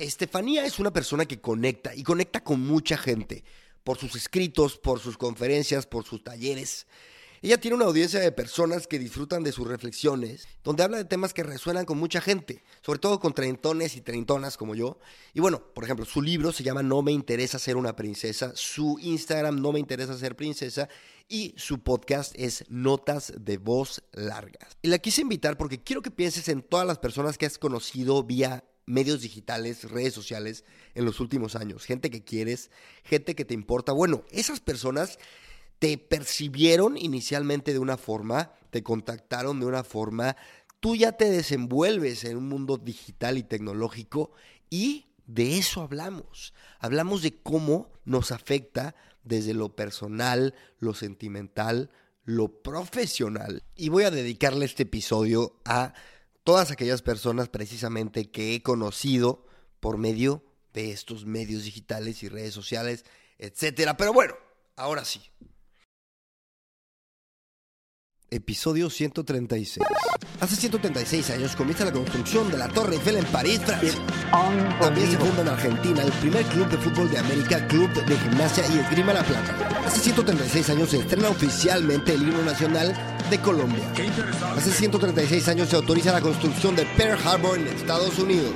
Estefanía es una persona que conecta y conecta con mucha gente por sus escritos, por sus conferencias, por sus talleres. Ella tiene una audiencia de personas que disfrutan de sus reflexiones, donde habla de temas que resuenan con mucha gente, sobre todo con treintones y treintonas como yo. Y bueno, por ejemplo, su libro se llama No me interesa ser una princesa, su Instagram No me interesa ser princesa y su podcast es Notas de Voz Largas. Y la quise invitar porque quiero que pienses en todas las personas que has conocido vía medios digitales, redes sociales en los últimos años, gente que quieres, gente que te importa. Bueno, esas personas te percibieron inicialmente de una forma, te contactaron de una forma, tú ya te desenvuelves en un mundo digital y tecnológico y de eso hablamos. Hablamos de cómo nos afecta desde lo personal, lo sentimental, lo profesional. Y voy a dedicarle este episodio a todas aquellas personas precisamente que he conocido por medio de estos medios digitales y redes sociales, etcétera. Pero bueno, ahora sí, Episodio 136. Hace 136 años comienza la construcción de la Torre Eiffel en París, Francia. También se funda en Argentina el primer club de fútbol de América, Club de Gimnasia y Esgrima La Plata. Hace 136 años se estrena oficialmente el himno nacional de Colombia. Hace 136 años se autoriza la construcción de Pearl Harbor en Estados Unidos.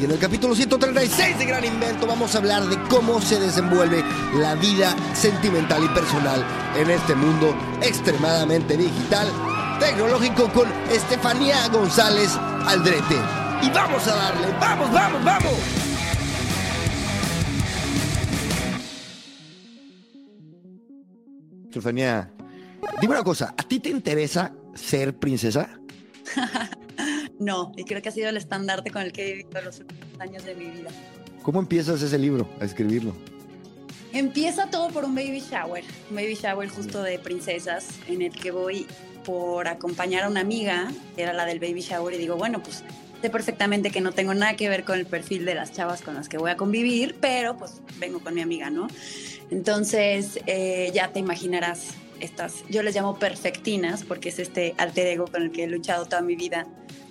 Y en el capítulo 136 de Gran Invento vamos a hablar de cómo se desenvuelve la vida sentimental y personal en este mundo extremadamente digital, tecnológico con Estefanía González Aldrete. Y vamos a darle, vamos, vamos, vamos. Estefanía, dime una cosa, ¿a ti te interesa ser princesa? no, y creo que ha sido el estandarte con el que he vivido los últimos años de mi vida. ¿Cómo empiezas ese libro, a escribirlo? Empieza todo por un baby shower, un baby shower justo de princesas, en el que voy por acompañar a una amiga, que era la del baby shower, y digo, bueno, pues sé perfectamente que no tengo nada que ver con el perfil de las chavas con las que voy a convivir, pero pues vengo con mi amiga, ¿no? Entonces, eh, ya te imaginarás estas, yo les llamo perfectinas, porque es este alter ego con el que he luchado toda mi vida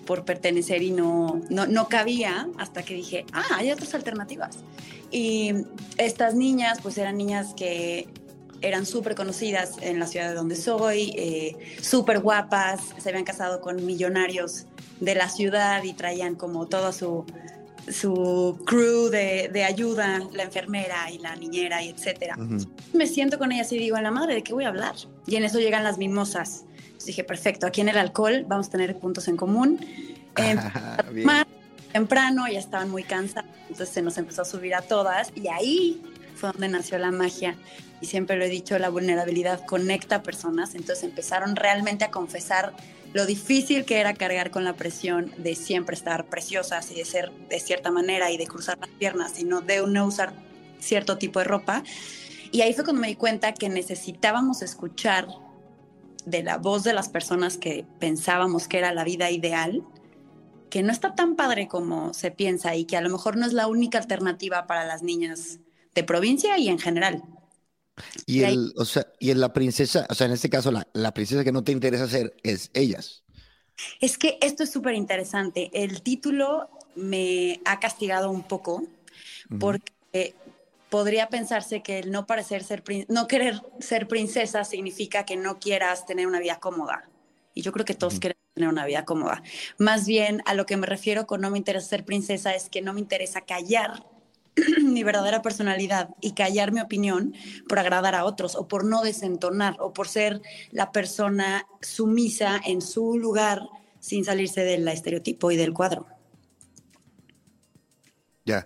por pertenecer y no, no, no cabía hasta que dije, ah, hay otras alternativas. Y estas niñas, pues eran niñas que eran súper conocidas en la ciudad de donde soy, eh, súper guapas, se habían casado con millonarios de la ciudad y traían como todo su, su crew de, de ayuda, la enfermera y la niñera y etcétera. Me siento con ellas y digo, a la madre, ¿de qué voy a hablar? Y en eso llegan las mimosas dije, perfecto, aquí en el alcohol vamos a tener puntos en común. más temprano, ya estaban muy cansados, entonces se nos empezó a subir a todas y ahí fue donde nació la magia. Y siempre lo he dicho, la vulnerabilidad conecta a personas, entonces empezaron realmente a confesar lo difícil que era cargar con la presión de siempre estar preciosas y de ser de cierta manera y de cruzar las piernas, y no de no usar cierto tipo de ropa. Y ahí fue cuando me di cuenta que necesitábamos escuchar de la voz de las personas que pensábamos que era la vida ideal, que no está tan padre como se piensa y que a lo mejor no es la única alternativa para las niñas de provincia y en general. Y, el, o sea, y en la princesa, o sea, en este caso, la, la princesa que no te interesa ser es ellas. Es que esto es súper interesante. El título me ha castigado un poco porque podría pensarse que el no parecer ser no querer ser princesa significa que no quieras tener una vida cómoda. Y yo creo que todos queremos tener una vida cómoda. Más bien a lo que me refiero con no me interesa ser princesa es que no me interesa callar mi verdadera personalidad y callar mi opinión por agradar a otros o por no desentonar o por ser la persona sumisa en su lugar sin salirse del estereotipo y del cuadro. Ya.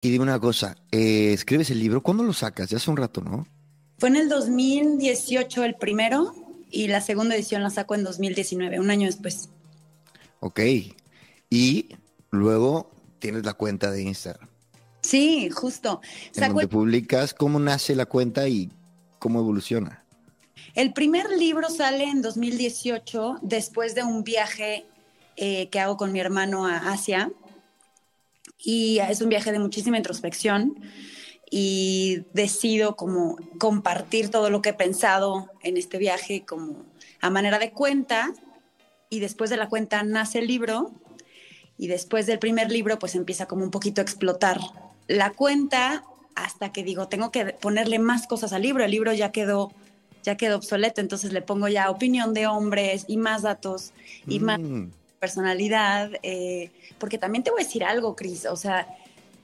Y dime una cosa, eh, escribes el libro, ¿cuándo lo sacas? Ya hace un rato, ¿no? Fue en el 2018 el primero y la segunda edición la saco en 2019, un año después. Ok. Y luego tienes la cuenta de Instagram. Sí, justo. En donde publicas cómo nace la cuenta y cómo evoluciona. El primer libro sale en 2018 después de un viaje eh, que hago con mi hermano a Asia. Y es un viaje de muchísima introspección y decido como compartir todo lo que he pensado en este viaje como a manera de cuenta y después de la cuenta nace el libro y después del primer libro pues empieza como un poquito a explotar la cuenta hasta que digo, tengo que ponerle más cosas al libro, el libro ya quedó ya quedó obsoleto, entonces le pongo ya opinión de hombres y más datos y más mm. Personalidad, eh, porque también te voy a decir algo, Cris, o sea,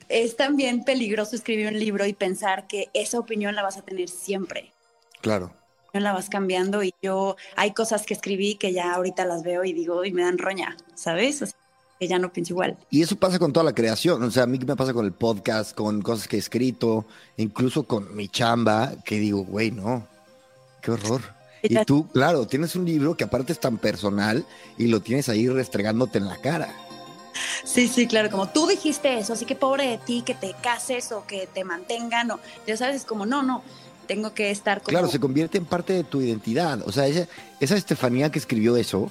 es también peligroso escribir un libro y pensar que esa opinión la vas a tener siempre. Claro. No la vas cambiando y yo hay cosas que escribí que ya ahorita las veo y digo y me dan roña, ¿sabes? que ya no pienso igual. Y eso pasa con toda la creación, o sea, a mí me pasa con el podcast, con cosas que he escrito, incluso con mi chamba, que digo, güey, no, qué horror. Y tú, claro, tienes un libro que aparte es tan personal y lo tienes ahí restregándote en la cara. Sí, sí, claro, como tú dijiste eso, así que pobre de ti que te cases o que te mantengan, o ya sabes, es como, no, no, tengo que estar como... Claro, se convierte en parte de tu identidad, o sea, esa, esa Estefanía que escribió eso,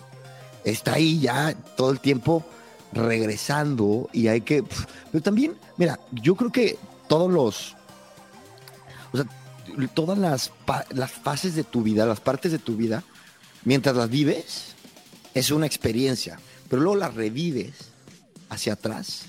está ahí ya todo el tiempo regresando y hay que... Pero también, mira, yo creo que todos los... O sea, todas las, las fases de tu vida, las partes de tu vida, mientras las vives, es una experiencia, pero luego las revives hacia atrás.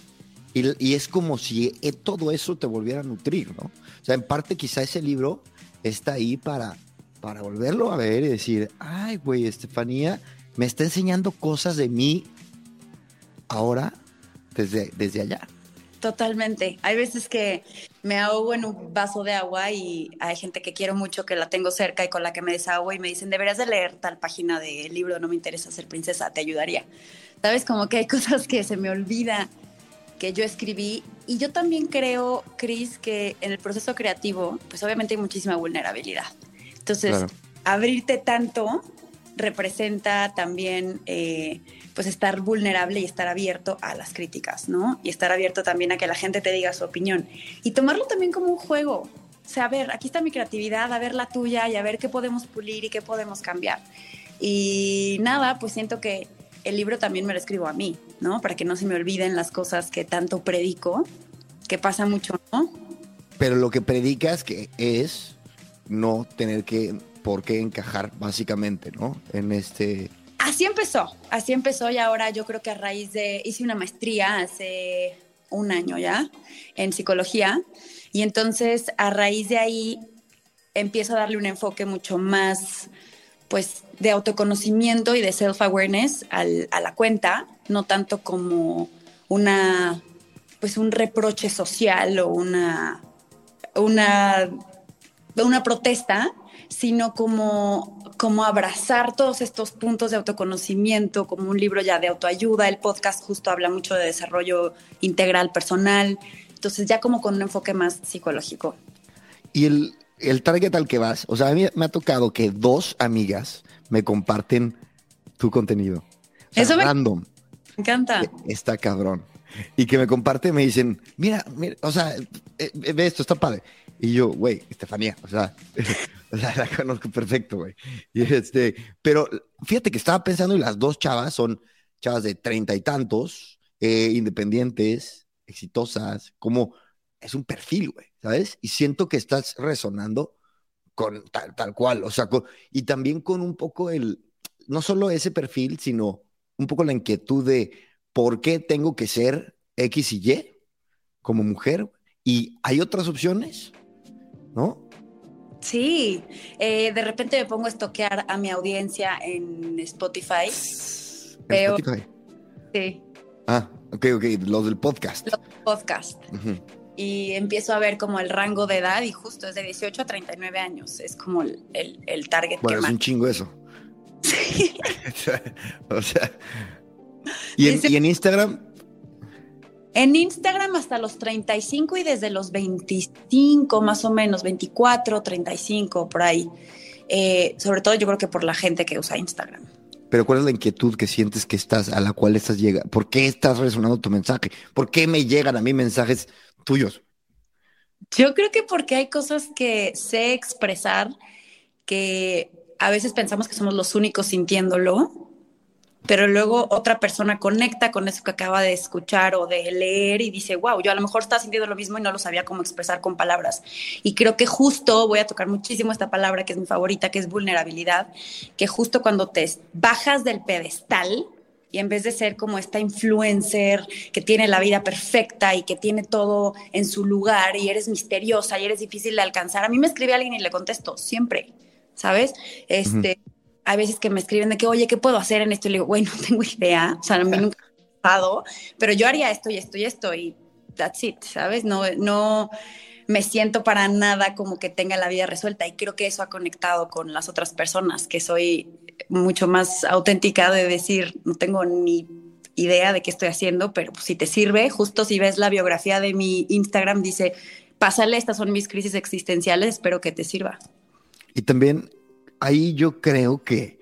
Y, es como si e, todo eso te volviera a nutrir, ¿no? O sea, en parte quizá ese libro está ahí para, para volverlo a ver y decir, ay, güey, Estefanía me está enseñando cosas de mí ahora desde, desde allá. Totalmente. Hay veces que me ahogo en un vaso de agua y hay gente que quiero mucho que la tengo cerca y con la que me desahogo y me dicen, deberías de leer tal página del libro, no me interesa ser princesa, te ayudaría. ¿Sabes? Como que hay cosas que se me olvida que yo escribí. Y yo también creo, Cris, que en el proceso creativo, pues obviamente hay muchísima vulnerabilidad. Entonces, abrirte tanto representa también eh, pues estar vulnerable y estar abierto a las críticas, ¿no? Y estar abierto también a que la gente te diga su opinión. Y tomarlo también como un juego. O sea, a ver, aquí está mi creatividad, a ver la tuya y a ver qué podemos pulir y qué podemos cambiar. Y nada, pues siento que el libro también me lo escribo a mí, ¿no? Para que no se me olviden las cosas que tanto predico, que pasa mucho, ¿no? Pero lo que predicas que es no tener que por qué encajar básicamente, ¿no? En este Así empezó, así empezó y ahora yo creo que a raíz de hice una maestría hace un año ya en psicología y entonces a raíz de ahí empiezo a darle un enfoque mucho más pues de autoconocimiento y de self-awareness a la cuenta, no tanto como una, pues un reproche social o una, una, una protesta, sino como, como abrazar todos estos puntos de autoconocimiento, como un libro ya de autoayuda, el podcast justo habla mucho de desarrollo integral personal, entonces ya como con un enfoque más psicológico. Y el, el target al que vas, o sea, a mí me ha tocado que dos amigas me comparten tu contenido. Eso me random. Me encanta. Está cabrón. Y que me comparten, me dicen, mira, mira, o sea, eh, ve esto, está padre. Y yo, güey, Estefanía, o sea, o sea, la conozco perfecto, güey. Este, pero fíjate que estaba pensando y las dos chavas son chavas de treinta y tantos, eh, independientes, exitosas, como es un perfil, güey, ¿sabes? Y siento que estás resonando con tal, tal cual, o sea, y también con un poco el, no solo ese perfil, sino un poco la inquietud de por qué tengo que ser X y Y como mujer, y hay otras opciones, ¿no? Sí, eh, de repente me pongo a estoquear a mi audiencia en Spotify. ¿En Spotify? Sí. Ah, ok, ok, los del podcast. Los podcast. Y empiezo a ver como el rango de edad y justo es de 18 a 39 años. Es como el, el, target. Bueno, es un chingo eso. Sí. o sea. ¿Y en, ¿Y en Instagram? En Instagram hasta los 35 y desde los 25 más o menos, 24, 35 por ahí. Eh, sobre todo yo creo que por la gente que usa Instagram. pero ¿cuál es la inquietud que sientes que estás, a la cual estás llegando? ¿Por qué estás resonando tu mensaje? ¿Por qué me llegan a mí mensajes tuyos? Yo creo que porque hay cosas que sé expresar que a veces pensamos que somos los únicos sintiéndolo, pero luego otra persona conecta con eso que acaba de escuchar o de leer y dice, wow, yo a lo mejor estaba sintiendo lo mismo y no lo sabía cómo expresar con palabras. Y creo que justo voy a tocar muchísimo esta palabra que es mi favorita, que es vulnerabilidad, que justo cuando te bajas del pedestal y en vez de ser como esta influencer que tiene la vida perfecta y que tiene todo en su lugar y eres misteriosa y eres difícil de alcanzar, a mí me escribe alguien y le contesto, siempre, ¿sabes? Este hay veces que me escriben de que, oye, ¿qué puedo hacer en esto? Y le digo, güey, no tengo idea, o sea, a mí nunca me ha pasado, pero yo haría esto y esto y esto y that's it, ¿sabes? No, no me siento para nada como que tenga la vida resuelta y creo que eso ha conectado con las otras personas, que soy mucho más auténtica de decir, no tengo ni idea de qué estoy haciendo, pero pues, si te sirve, justo si ves la biografía de mi Instagram, dice, pásale, estas son mis crisis existenciales, espero que te sirva. Y también ahí yo creo que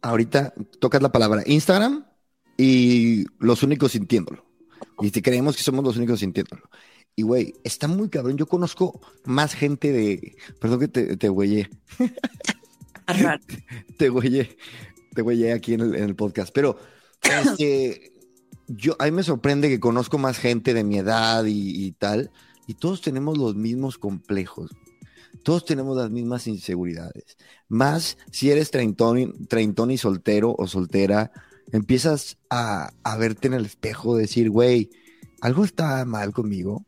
ahorita tocas la palabra Instagram y los únicos sintiéndolo. Y creemos que somos los únicos sintiéndolo. Y güey, está muy cabrón. Yo conozco más gente de. Perdón que te, te güeyé. te güeyé. Te güeyé aquí en el, podcast. Pero este, yo, a mí me sorprende que conozco más gente de mi edad y, y tal. Y todos tenemos los mismos complejos todos tenemos las mismas inseguridades. Más si eres treintón, treintón y soltero o soltera, empiezas a, verte en el espejo, decir, güey, algo está mal conmigo,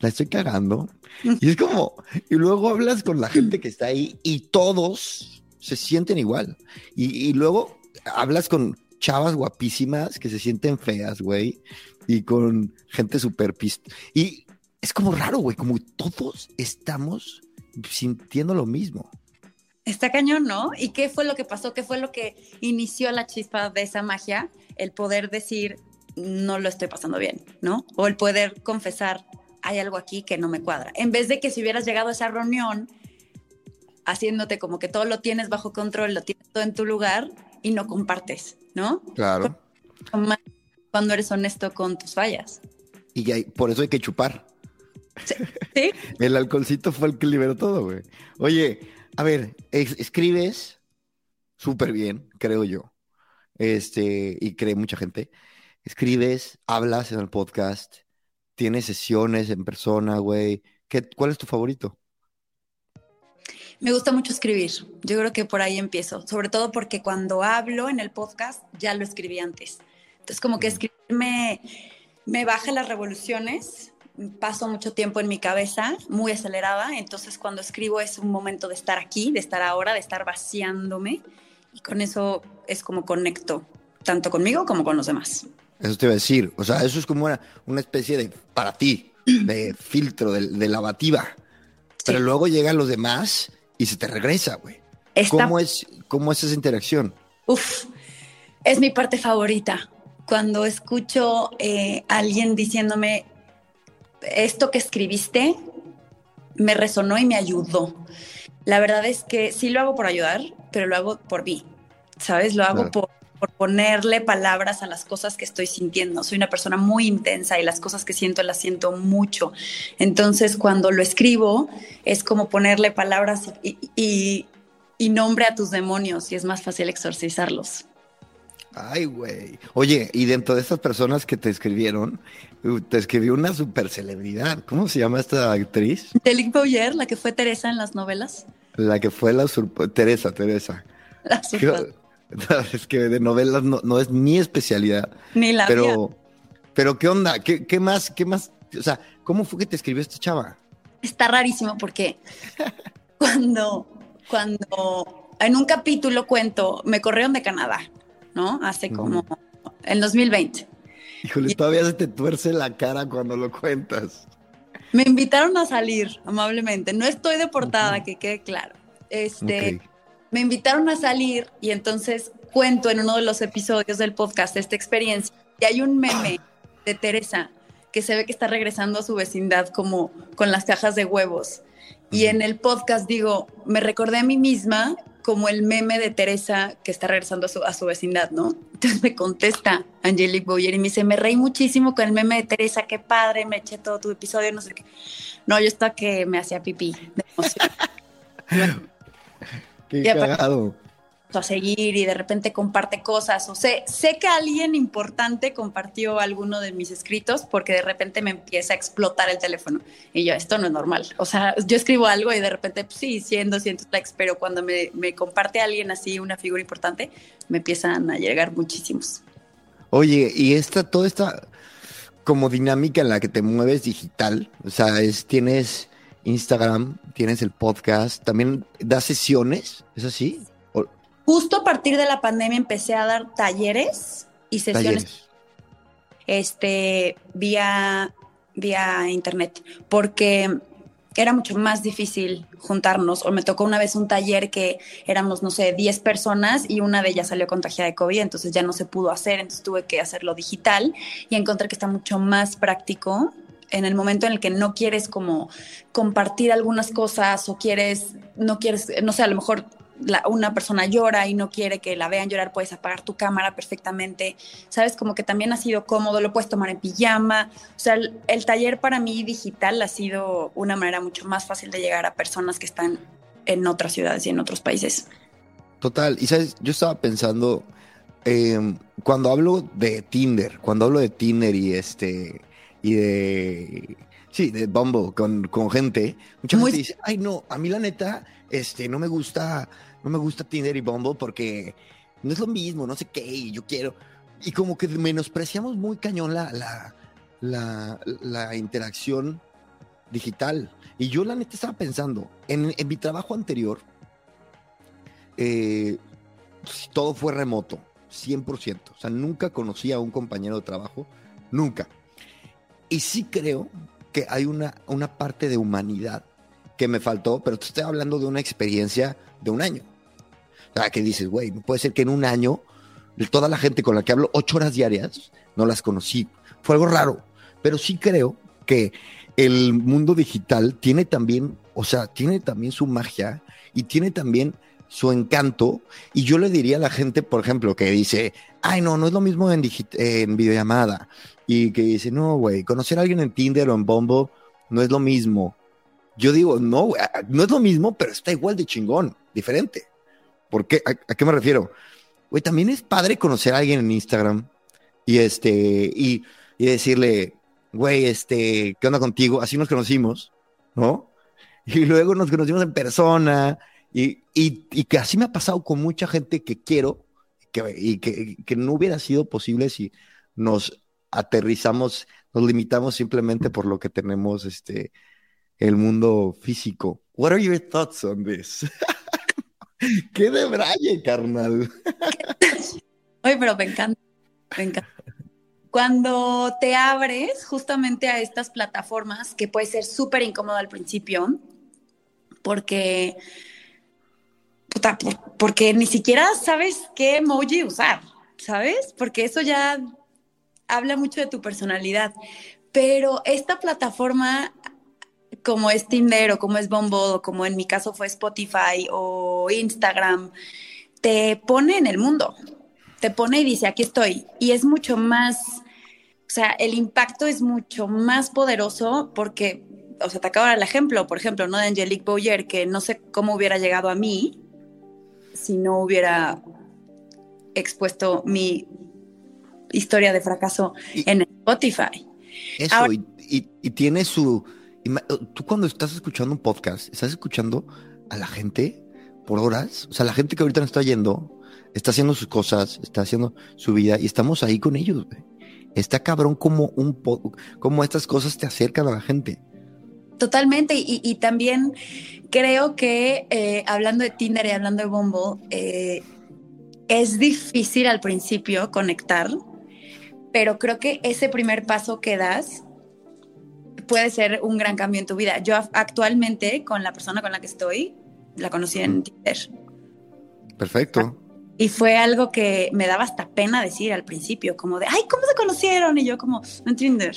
la estoy cagando. Y es como, y luego hablas con la gente que está ahí y todos se sienten igual. Y, y luego hablas con chavas guapísimas que se sienten feas, güey, y con gente súper pista. Y es como raro, güey, como todos estamos sintiendo lo mismo. Está cañón, ¿no? ¿Y qué fue lo que pasó? ¿Qué fue lo que inició la chispa de esa magia? El poder decir, no lo estoy pasando bien, ¿no? O el poder confesar, hay algo aquí que no me cuadra. En vez de que si hubieras llegado a esa reunión haciéndote como que todo lo tienes bajo control, lo tienes todo en tu lugar y no compartes, ¿no? Claro. Cuando eres honesto con tus fallas. Y por eso hay que chupar. Sí. el alcoholcito fue el que liberó todo, güey. Oye, a ver, escribes súper bien, creo yo. Este, y cree mucha gente. Escribes, hablas en el podcast, tienes sesiones en persona, güey. ¿Cuál es tu favorito? Me gusta mucho escribir. Yo creo que por ahí empiezo. Sobre todo porque cuando hablo en el podcast ya lo escribí antes. Entonces, como que escribirme me baja las revoluciones paso mucho tiempo en mi cabeza, muy acelerada, entonces cuando escribo es un momento de estar aquí, de estar ahora, de estar vaciándome y con eso es como conecto, tanto conmigo como con los demás. Eso te iba a decir, o sea, eso es como una, una especie de, para ti, de filtro, de, lavativa, pero luego llegan los demás y se te regresa, güey. ¿Cómo, es, ¿Cómo es esa interacción? Uf, es mi parte favorita. Cuando escucho eh, a alguien diciéndome, esto que escribiste me resonó y me ayudó. La verdad es que sí lo hago por ayudar, pero lo hago por mí, ¿sabes? Lo hago por, ponerle palabras a las cosas que estoy sintiendo. Soy una persona muy intensa y las cosas que siento las siento mucho. Entonces, cuando lo escribo, es como ponerle palabras y nombre a tus demonios y es más fácil exorcizarlos. Ay, güey. Oye, y dentro de estas personas que te escribieron, uh, te escribió una super celebridad. ¿Cómo se llama esta actriz? Delic Boyer, la que fue Teresa en las novelas. La que fue la Teresa, Teresa. La Es que de novelas no, es mi especialidad. Ni la pero, Pero, ¿qué onda? ¿Qué, ¿Qué más? ¿Qué más? O sea, ¿cómo fue que te escribió esta chava? Está rarísimo porque cuando, cuando en un capítulo cuento, me corrieron de Canadá ¿no? Hace como en 2020. Híjole, todavía se te tuerce la cara cuando lo cuentas. Me invitaron a salir amablemente. No estoy deportada, que quede claro. Este, me invitaron a salir y entonces cuento en uno de los episodios del podcast esta experiencia. Y hay un meme de Teresa que se ve que está regresando a su vecindad como con las cajas de huevos. Y en el podcast digo, me recordé a mí misma como el meme de Teresa que está regresando a su, a su vecindad, ¿no? Entonces me contesta Angelique Boyer y me dice, me reí muchísimo con el meme de Teresa, qué padre, me eché todo tu episodio, no sé qué. No, yo estaba que me hacía pipí de emoción. Qué Y cagado. A seguir y de repente comparte cosas. O sé, sé que alguien importante compartió alguno de mis escritos porque de repente me empieza a explotar el teléfono. Y yo, esto no es normal. O sea, yo escribo algo y de repente, pues, sí, 100, 200 likes, pero cuando me, me comparte alguien así, una figura importante, me empiezan a llegar muchísimos. Oye, y esta, toda esta como dinámica en la que te mueves digital, o sea, es, tienes Instagram, tienes el podcast, también das sesiones, ¿es así? Justo a partir de la pandemia empecé a dar talleres y sesiones talleres. este, vía, vía internet, porque era mucho más difícil juntarnos. O me tocó una vez un taller que éramos, no sé, 10 personas y una de ellas salió contagiada de COVID, entonces ya no se pudo hacer, entonces tuve que hacerlo digital y encontré que está mucho más práctico en el momento en el que no quieres como compartir algunas cosas o quieres, no quieres, no sé, a lo mejor la- una persona llora y no quiere que la vean llorar, puedes apagar tu cámara perfectamente, ¿sabes? Como que también ha sido cómodo, lo puedes tomar en pijama, o sea, el, el taller para mí digital ha sido una manera mucho más fácil de llegar a personas que están en otras ciudades y en otros países. Total, y sabes, yo estaba pensando, eh, cuando hablo de Tinder, cuando hablo de Tinder y este, y de, sí, de Bumble con, con gente, mucha Muy- gente dice, ay no, a mí la neta, este, no me gusta, no me gusta Tinder y Bumble porque no es lo mismo, no sé qué, y yo quiero, y como que menospreciamos muy cañón la, la, la, interacción digital. Y yo la neta estaba pensando, en, en mi trabajo anterior, eh, todo fue remoto, 100%. O sea, nunca conocí a un compañero de trabajo, nunca. Y sí creo que hay una, una parte de humanidad que me faltó, pero te estoy hablando de una experiencia de un año. Sea, que dices, güey, puede ser que en un año toda la gente con la que hablo ocho horas diarias no las conocí. Fue algo raro, pero sí creo que el mundo digital tiene también, o sea, tiene también su magia y tiene también su encanto. Y yo le diría a la gente, por ejemplo, que dice, ay, no, no es lo mismo en, en videollamada. Y que dice, no, güey, conocer a alguien en Tinder o en Bumble no es lo mismo. Yo digo, no, no es lo mismo, pero está igual de chingón, diferente. ¿Por qué? ¿A, a qué me refiero? Güey, también es padre conocer a alguien en Instagram y este, y, y decirle, güey, este, ¿qué onda contigo? Así nos conocimos, ¿no? Y luego nos conocimos en persona y, y, y que así me ha pasado con mucha gente que quiero que, y que, que no hubiera sido posible si nos aterrizamos, nos limitamos simplemente por lo que tenemos este, el mundo físico. What are your thoughts on this? ¡Qué de braille, carnal! Oye, pero me encanta, me encanta. Cuando te abres justamente a estas plataformas, que puede ser súper incómodo al principio, porque, porque ni siquiera sabes qué emoji usar, ¿sabes? Porque eso ya habla mucho de tu personalidad. Pero esta plataforma, como es Tinder o como es Bumble o como en mi caso fue Spotify o Instagram, te pone en el mundo te pone y dice, aquí estoy. Y es mucho más, o sea, el impacto es mucho más poderoso porque, o sea, te acabo de dar el ejemplo, por ejemplo, ¿no? De Angelique Boyer, que no sé cómo hubiera llegado a mí si no hubiera expuesto mi historia de fracaso Y- en Spotify. Eso, Ahora- y, y- y tiene su... ima- Tú cuando estás escuchando un podcast, estás escuchando a la gente por horas. O sea, la gente que ahorita nos está yendo, está haciendo sus cosas, está haciendo su vida y estamos ahí con ellos. Está cabrón como, un como estas cosas te acercan a la gente. Totalmente, y, y también creo que eh, hablando de Tinder y hablando de Bumble, eh, es difícil al principio conectar, pero creo que ese primer paso que das puede ser un gran cambio en tu vida. Yo actualmente con la persona con la que estoy, la conocí en Tinder. Perfecto. Y fue algo que me daba hasta pena decir al principio, como de, ay, ¿cómo se conocieron? Y yo como, en Tinder.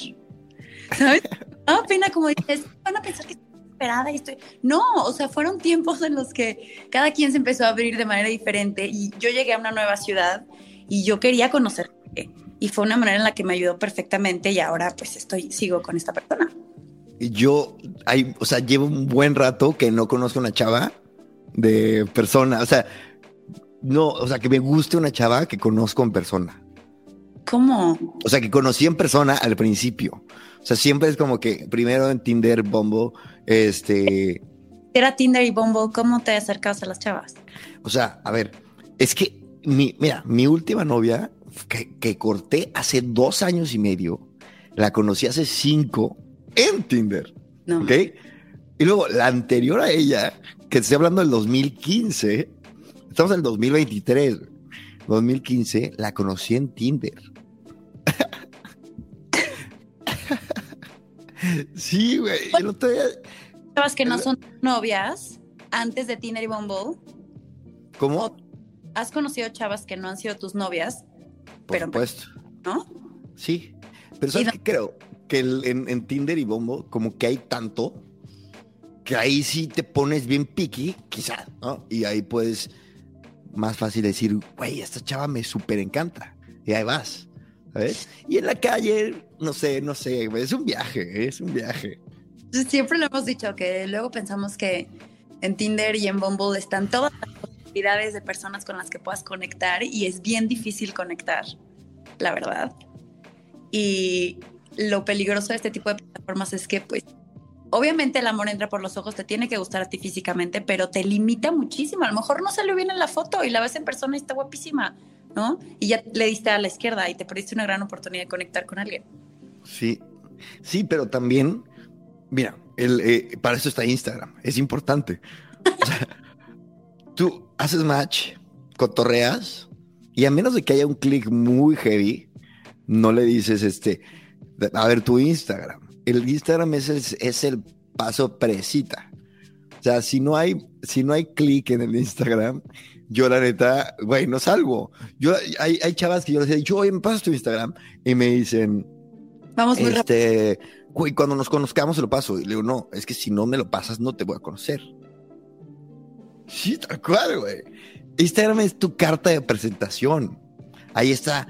¿Sabes? Daba pena como dices, van a pensar que esperada y estoy... No, o sea, fueron tiempos en los que cada quien se empezó a abrir de manera diferente y yo llegué a una nueva ciudad y yo quería conocer y fue una manera en la que me ayudó perfectamente y ahora pues estoy, sigo con esta persona. Yo, hay, o sea, llevo un buen rato que no conozco una chava de persona, o sea, no, o sea, que me guste una chava que conozco en persona. ¿Cómo? O sea, que conocí en persona al principio. O sea, siempre es como que primero en Tinder, Bombo, este... Era Tinder y Bumble, ¿cómo te acercas a las chavas? O sea, a ver, es que, mi, mira, mi última novia que, que corté hace dos años y medio, la conocí hace cinco en Tinder. No. ¿Ok? Y luego la anterior a ella, que estoy hablando del 2015, estamos en el 2023, 2015, la conocí en Tinder. sí, güey. día- Chavas que no son novias antes de Tinder y Bumble. ¿Cómo? ¿Has conocido chavas que no han sido tus novias, Por pero- supuesto. no? Sí. Pero ¿sabes qué creo? Que el- en, en Tinder y Bombo, como que hay tanto, que ahí sí te pones bien picky, quizá, ¿no? Y ahí puedes más fácil decir, güey, esta chava me súper encanta. Y ahí vas, ¿sabes? Y en la calle, no sé, no sé, es un viaje, es un viaje. Siempre lo hemos dicho que luego pensamos que en Tinder y en Bumble están todas las de personas con las que puedas conectar y es bien difícil conectar, la verdad. Y lo peligroso de este tipo de plataformas es que, pues, obviamente el amor entra por los ojos, te tiene que gustar a ti físicamente, pero te limita muchísimo. A lo mejor no salió bien en la foto y la ves en persona y está guapísima, ¿no? Y ya le diste a la izquierda y te perdiste una gran oportunidad de conectar con alguien. Sí, sí, pero también, mira, el, eh, para eso está Instagram, es importante. O sea, tú haces match, cotorreas, y a menos de que haya un clic muy heavy, no le dices, este, a ver tu Instagram. El Instagram es el, es el paso presita. O sea, si no hay, si no hay clic en el Instagram, yo la neta, güey, no salgo. Yo, hay, hay chavas que yo les he dicho, oye, me pasas tu Instagram, y me dicen, Vamos muy rápido. este, güey, cuando nos conozcamos se lo paso. Y le digo, no, es que si no me lo pasas, no te voy a conocer. Sí, tal cual, güey. Instagram es tu carta de presentación. Ahí está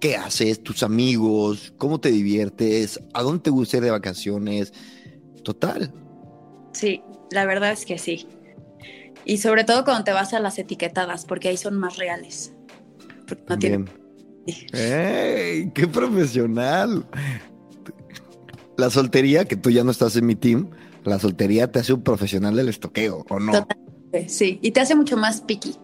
qué haces, tus amigos, cómo te diviertes, a dónde te gusta ir de vacaciones. Total. Sí, la verdad es que sí. Y sobre todo cuando te vas a las etiquetadas, porque ahí son más reales. Porque no tienen-. ¡Ey! ¡Qué profesional! La soltería, que tú ya no estás en mi team, la soltería te hace un profesional del estoqueo, ¿o no? Sí, y te hace mucho más picky.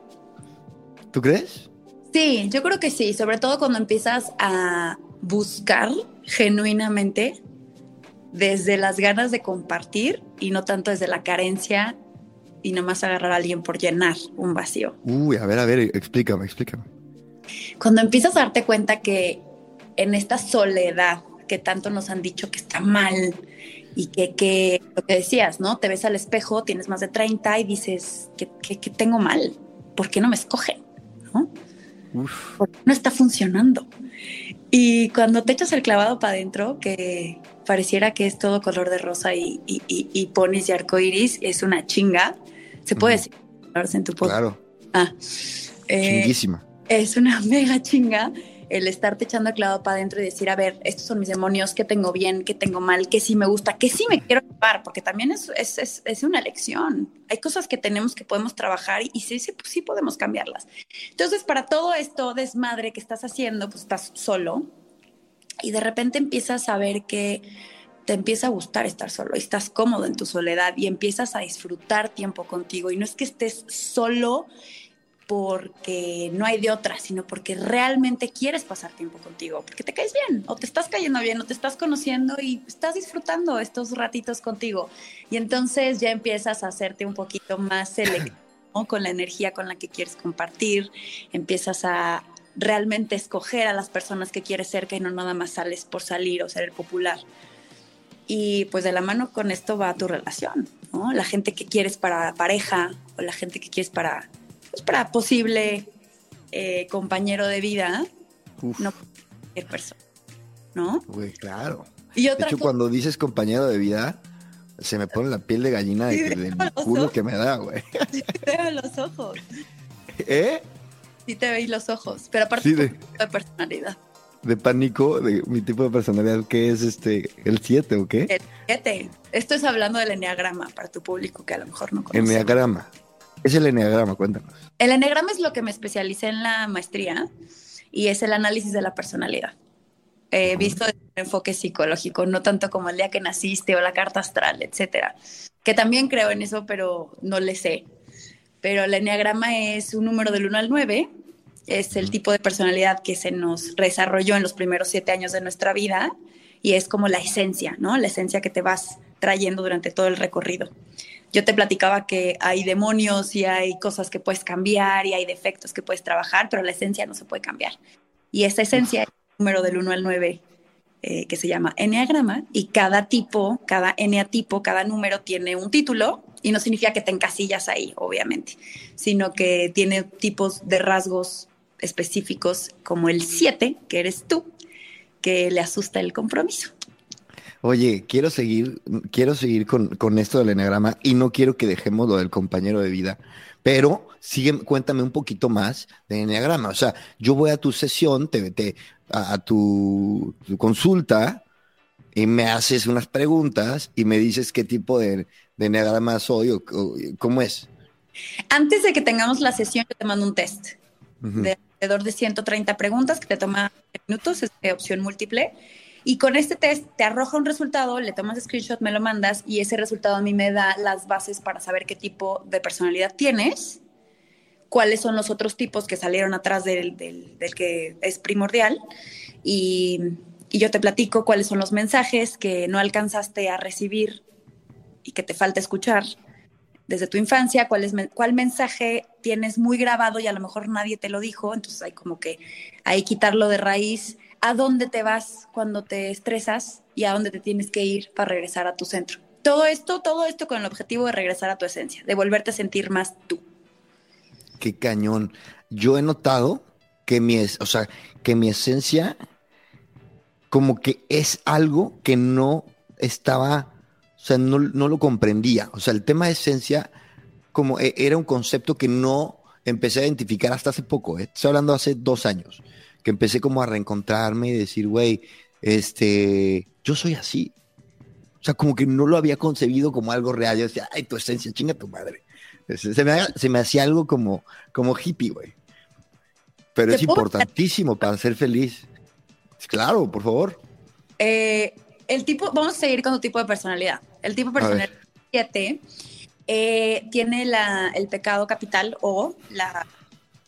¿Tú crees? Sí, yo creo que sí, sobre todo cuando empiezas a buscar genuinamente desde las ganas de compartir y no tanto desde la carencia y nomás agarrar a alguien por llenar un vacío. Uy, a ver, a ver, explícame, explícame. Cuando empiezas a darte cuenta que en esta soledad que tanto nos han dicho que está mal y que, que lo que decías, ¿no? Te ves al espejo, tienes más de 30 y dices, ¿qué, qué, qué tengo mal? ¿Por qué no me escogen? ¿No? Uf. ¿Por qué no está funcionando? Y cuando te echas el clavado para adentro, que pareciera que es todo color de rosa y, y, y, y ponis y arcoiris, es una chinga. Se puede decir en tu podcast. Claro, Ah, eh, chinguísima. es una mega chinga el estarte echando el clavado para adentro y decir, a ver, estos son mis demonios, qué tengo bien, qué tengo mal, qué sí me gusta, qué sí me quiero llevar, porque también es, es, es, es una lección. Hay cosas que tenemos que podemos trabajar y sí, sí, sí podemos cambiarlas. Entonces, para todo esto desmadre que estás haciendo, pues estás solo y de repente empiezas a ver que te empieza a gustar estar solo y estás cómodo en tu soledad y empiezas a disfrutar tiempo contigo y no es que estés solo porque no hay de otra, sino porque realmente quieres pasar tiempo contigo, porque te caes bien, o te estás cayendo bien, o te estás conociendo y estás disfrutando estos ratitos contigo. Y entonces ya empiezas a hacerte un poquito más selectivo con la energía con la que quieres compartir, empiezas a realmente escoger a las personas que quieres cerca y no nada más sales por salir o ser el popular. Y pues de la mano con esto va tu relación, ¿no? La gente que quieres para pareja o la gente que quieres para pues, para posible eh, compañero de vida, Uf, no cualquier persona, ¿no? güey, claro. Y De otra hecho, cosa, cuando dices compañero de vida, se me pone la piel de gallina de, Sí, del culo ojos. que me da, güey. Sí te veo los ojos. ¿Eh? Sí te veis los ojos. Pero aparte Sí, de- tipo de personalidad. De pánico, de mi tipo de personalidad, que es este, el 7 o qué? El 7. Esto es hablando del enneagrama para tu público que a lo mejor no conoce. Enneagrama. Es el enneagrama, cuéntanos. El enneagrama es lo que me especialicé en la maestría y es el análisis de la personalidad. Eh, visto desde un enfoque psicológico, no tanto como el día que naciste o la carta astral, etcétera. Que también creo en eso, pero no le sé. Pero el enneagrama es un número del 1 al 9, es el tipo de personalidad que se nos desarrolló en los primeros siete años de nuestra vida y es como la esencia, ¿no? La esencia que te vas trayendo durante todo el recorrido. Yo te platicaba que hay demonios y hay cosas que puedes cambiar y hay defectos que puedes trabajar, pero la esencia no se puede cambiar. Y esa esencia es el número del 1 al 9 eh, que se llama enneagrama y cada tipo, cada eneatipo, cada número tiene un título y no significa que te encasillas ahí, obviamente, sino que tiene tipos de rasgos específicos como el 7, que eres tú, que le asusta el compromiso. Oye, quiero seguir, quiero seguir con, con esto del enneagrama y no quiero que dejemos lo del compañero de vida, pero sigue, cuéntame un poquito más de enneagrama. O sea, yo voy a tu sesión, te, te- a, a tu, tu consulta y me haces unas preguntas y me dices qué tipo de, de enneagrama soy o, o cómo es. Antes de que tengamos la sesión, yo te mando un test. De alrededor de 130 preguntas que te toma minutos, es de opción múltiple. Y con este test te arroja un resultado, le tomas screenshot, me lo mandas y ese resultado a mí me da las bases para saber qué tipo de personalidad tienes, cuáles son los otros tipos que salieron atrás del, del- que es primordial. Y, y yo te platico cuáles son los mensajes que no alcanzaste a recibir y que te falta escuchar desde tu infancia, cuál, es, cuál mensaje tienes muy grabado y a lo mejor nadie te lo dijo, entonces hay como que hay quitarlo de raíz, a dónde te vas cuando te estresas y a dónde te tienes que ir para regresar a tu centro. Todo esto, todo esto con el objetivo de regresar a tu esencia, de volverte a sentir más tú. Qué cañón. Yo he notado que mi, es, o sea, que mi esencia como que es algo que no estaba, o sea, no, no lo comprendía. O sea, el tema de esencia como e- era un concepto que no empecé a identificar hasta hace poco, ¿eh? Estoy hablando hace dos años, que empecé como a reencontrarme y decir, güey, este, yo soy así. O sea, como que no lo había concebido como algo real. Yo decía, ay, tu esencia, chinga tu madre. Se me, se me hacía algo como, como hippie, güey. Pero ¿Te es importantísimo para ser feliz. Claro, por favor. Eh, el tipo, vamos a seguir con tu tipo de personalidad. El tipo de personalidad 7 eh, tiene la- el pecado capital o la,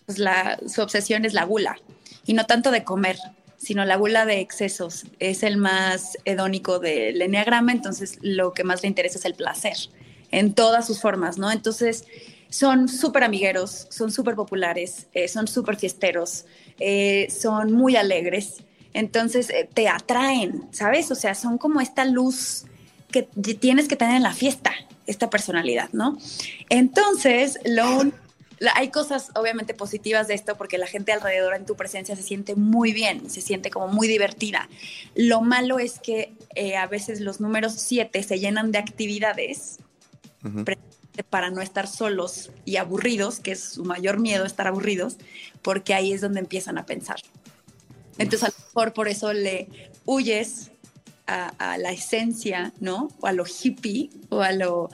pues la, su obsesión es la gula. Y no tanto de comer, sino la gula de excesos. Es el más hedónico del enneagrama, entonces lo que más le interesa es el placer en todas sus formas, ¿no? Entonces son súper amigueros, son súper populares, eh, son súper fiesteros, eh, son muy alegres. Entonces eh, te atraen, ¿sabes? O sea, son como esta luz que tienes que tener en la fiesta, esta personalidad, ¿no? Entonces, lo un- la- hay cosas obviamente positivas de esto porque la gente alrededor en tu presencia se siente muy bien, se siente como muy divertida. Lo malo es que eh, a veces los números 7 se llenan de actividades Ujú. para no estar solos y aburridos, que es su mayor miedo estar aburridos, porque ahí es donde empiezan a pensar. Entonces, a lo mejor por eso le huyes a, a la esencia, ¿no? O a lo hippie, o a lo,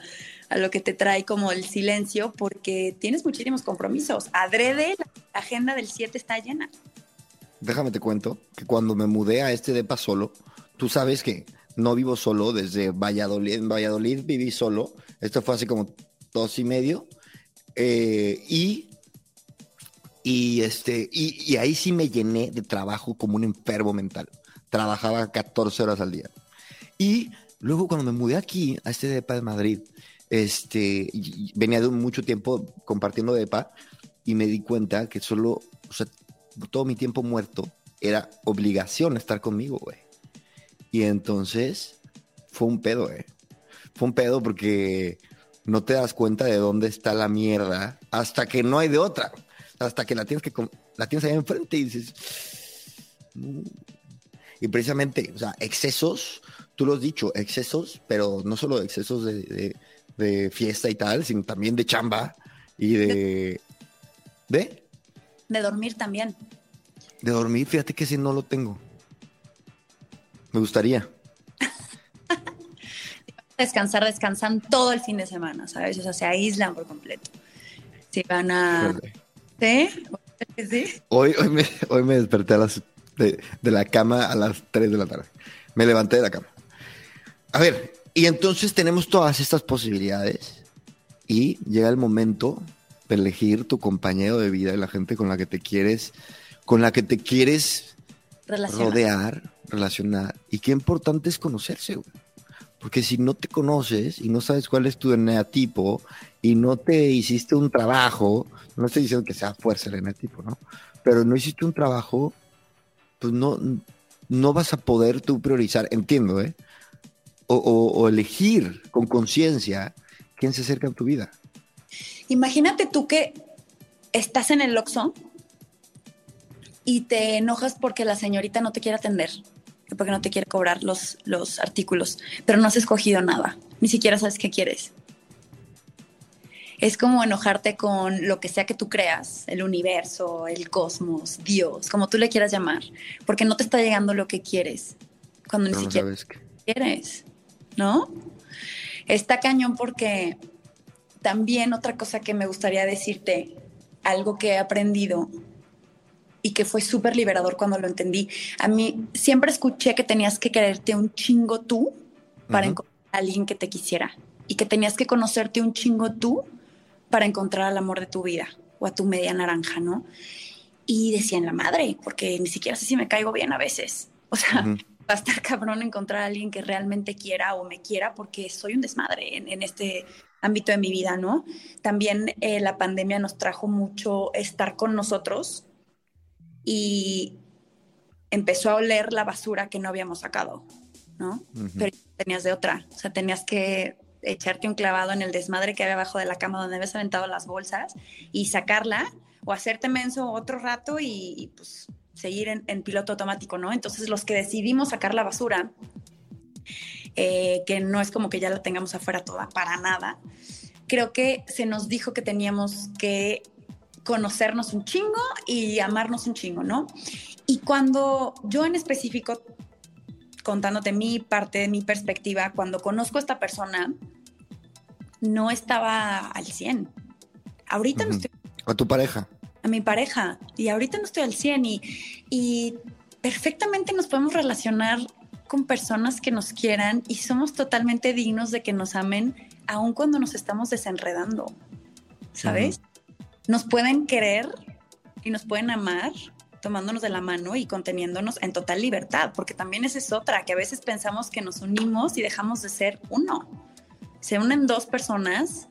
a lo que te trae como el silencio, porque tienes muchísimos compromisos. Adrede, la agenda del 7 está llena. Déjame te cuento que cuando me mudé a este depa solo, tú sabes que no vivo solo desde Valladolid. En Valladolid viví solo. Esto fue hace como dos y medio. Eh, y, y, este, y, y ahí sí me llené de trabajo como un enfermo mental. Trabajaba 14 horas al día. Y luego cuando me mudé aquí, a este depa de Madrid, este, venía de mucho tiempo compartiendo depa y me di cuenta que solo, o sea, todo mi tiempo muerto era obligación estar conmigo, güey. Y entonces fue un pedo, güey. Fue un pedo porque no te das cuenta de dónde está la mierda hasta que no hay de otra. Hasta que la tienes que la tienes ahí enfrente y dices. Y precisamente, o sea, excesos tú lo has dicho, excesos, pero no solo excesos de, de- de fiesta y tal, sino también de chamba y de... ¿De? De dormir también. De dormir, fíjate que ese no lo tengo. Me gustaría. Descansar, descansan todo el fin de semana, ¿sabes? O sea, se aíslan por completo. Si van a... ¿Sí? ¿Sí? Hoy, hoy, me, hoy me desperté a las, de, de la cama a las 3 de la tarde. Me levanté de la cama. A ver, y entonces tenemos todas estas posibilidades y llega el momento de elegir tu compañero de vida y la gente con la que te quieres, con la que te quieres Relacionar. rodear, relacionar. Y qué importante es conocerse, güey. Porque si no te conoces y no sabes cuál es tu eneatipo y no te hiciste un trabajo, no estoy diciendo que sea fuerza el eneatipo, ¿no? Pero no hiciste un trabajo, pues no, no vas a poder tú priorizar, entiendo, ¿eh? O, o- o elegir con conciencia quién se acerca a tu vida. Imagínate tú que estás en el Oxxo y te enojas porque la señorita no te quiere atender, que porque no te quiere cobrar los, los artículos, pero no has escogido nada, ni siquiera sabes qué quieres. Es como enojarte con lo que sea que tú creas, el universo, el cosmos, Dios, como tú le quieras llamar, porque no te está llegando lo que quieres, cuando ni no siquiera sabes qué. quieres, ¿no? Está cañón porque también otra cosa que me gustaría decirte, algo que he aprendido y que fue súper liberador cuando lo entendí. A mí siempre escuché que tenías que quererte un chingo tú para encontrar a alguien que te quisiera y que tenías que conocerte un chingo tú para encontrar al amor de tu vida o a tu media naranja, ¿no? Y decía en la madre, porque ni siquiera sé si me caigo bien a veces. O sea. Va a estar cabrón encontrar a alguien que realmente quiera o me quiera porque soy un desmadre en, en este ámbito de mi vida, ¿no? También eh, la pandemia nos trajo mucho estar con nosotros y empezó a oler la basura que no habíamos sacado, ¿no? Ujú. Pero tenías de otra, o sea, tenías que echarte un clavado en el desmadre que había abajo de la cama donde habías aventado las bolsas y sacarla o hacerte menso otro rato y, y, pues seguir en, en piloto automático, ¿no? Entonces los que decidimos sacar la basura, eh, que no es como que ya la tengamos afuera toda para nada, creo que se nos dijo que teníamos que conocernos un chingo y amarnos un chingo, ¿no? Y cuando yo en específico, contándote mi parte de mi perspectiva, cuando conozco a esta persona, no estaba al 100. Ahorita no estoy A tu pareja. A mi pareja y ahorita no estoy al 100 y, y perfectamente nos podemos relacionar con personas que nos quieran y somos totalmente dignos de que nos amen aun cuando nos estamos desenredando, ¿sabes? Nos pueden querer y nos pueden amar tomándonos de la mano y conteniéndonos en total libertad, porque también esa es otra, que a veces pensamos que nos unimos y dejamos de ser uno. Se unen dos personas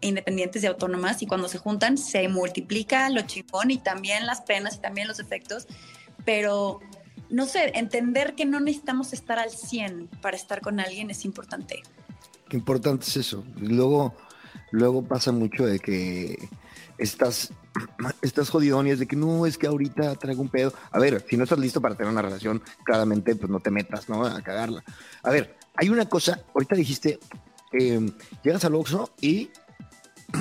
independientes y autónomas y cuando se juntan se multiplica lo chingón y también las penas y también los efectos, pero no sé, entender que no necesitamos estar al 100 para estar con alguien es importante. Qué importante es eso. Luego, luego pasa mucho de que estás, estás jodidón y es de que no, es que ahorita traigo un pedo. A ver, si no estás listo para tener una relación, claramente pues no te metas, ¿no? A cagarla. A ver, hay una cosa, ahorita dijiste, eh, llegas al Oxxo y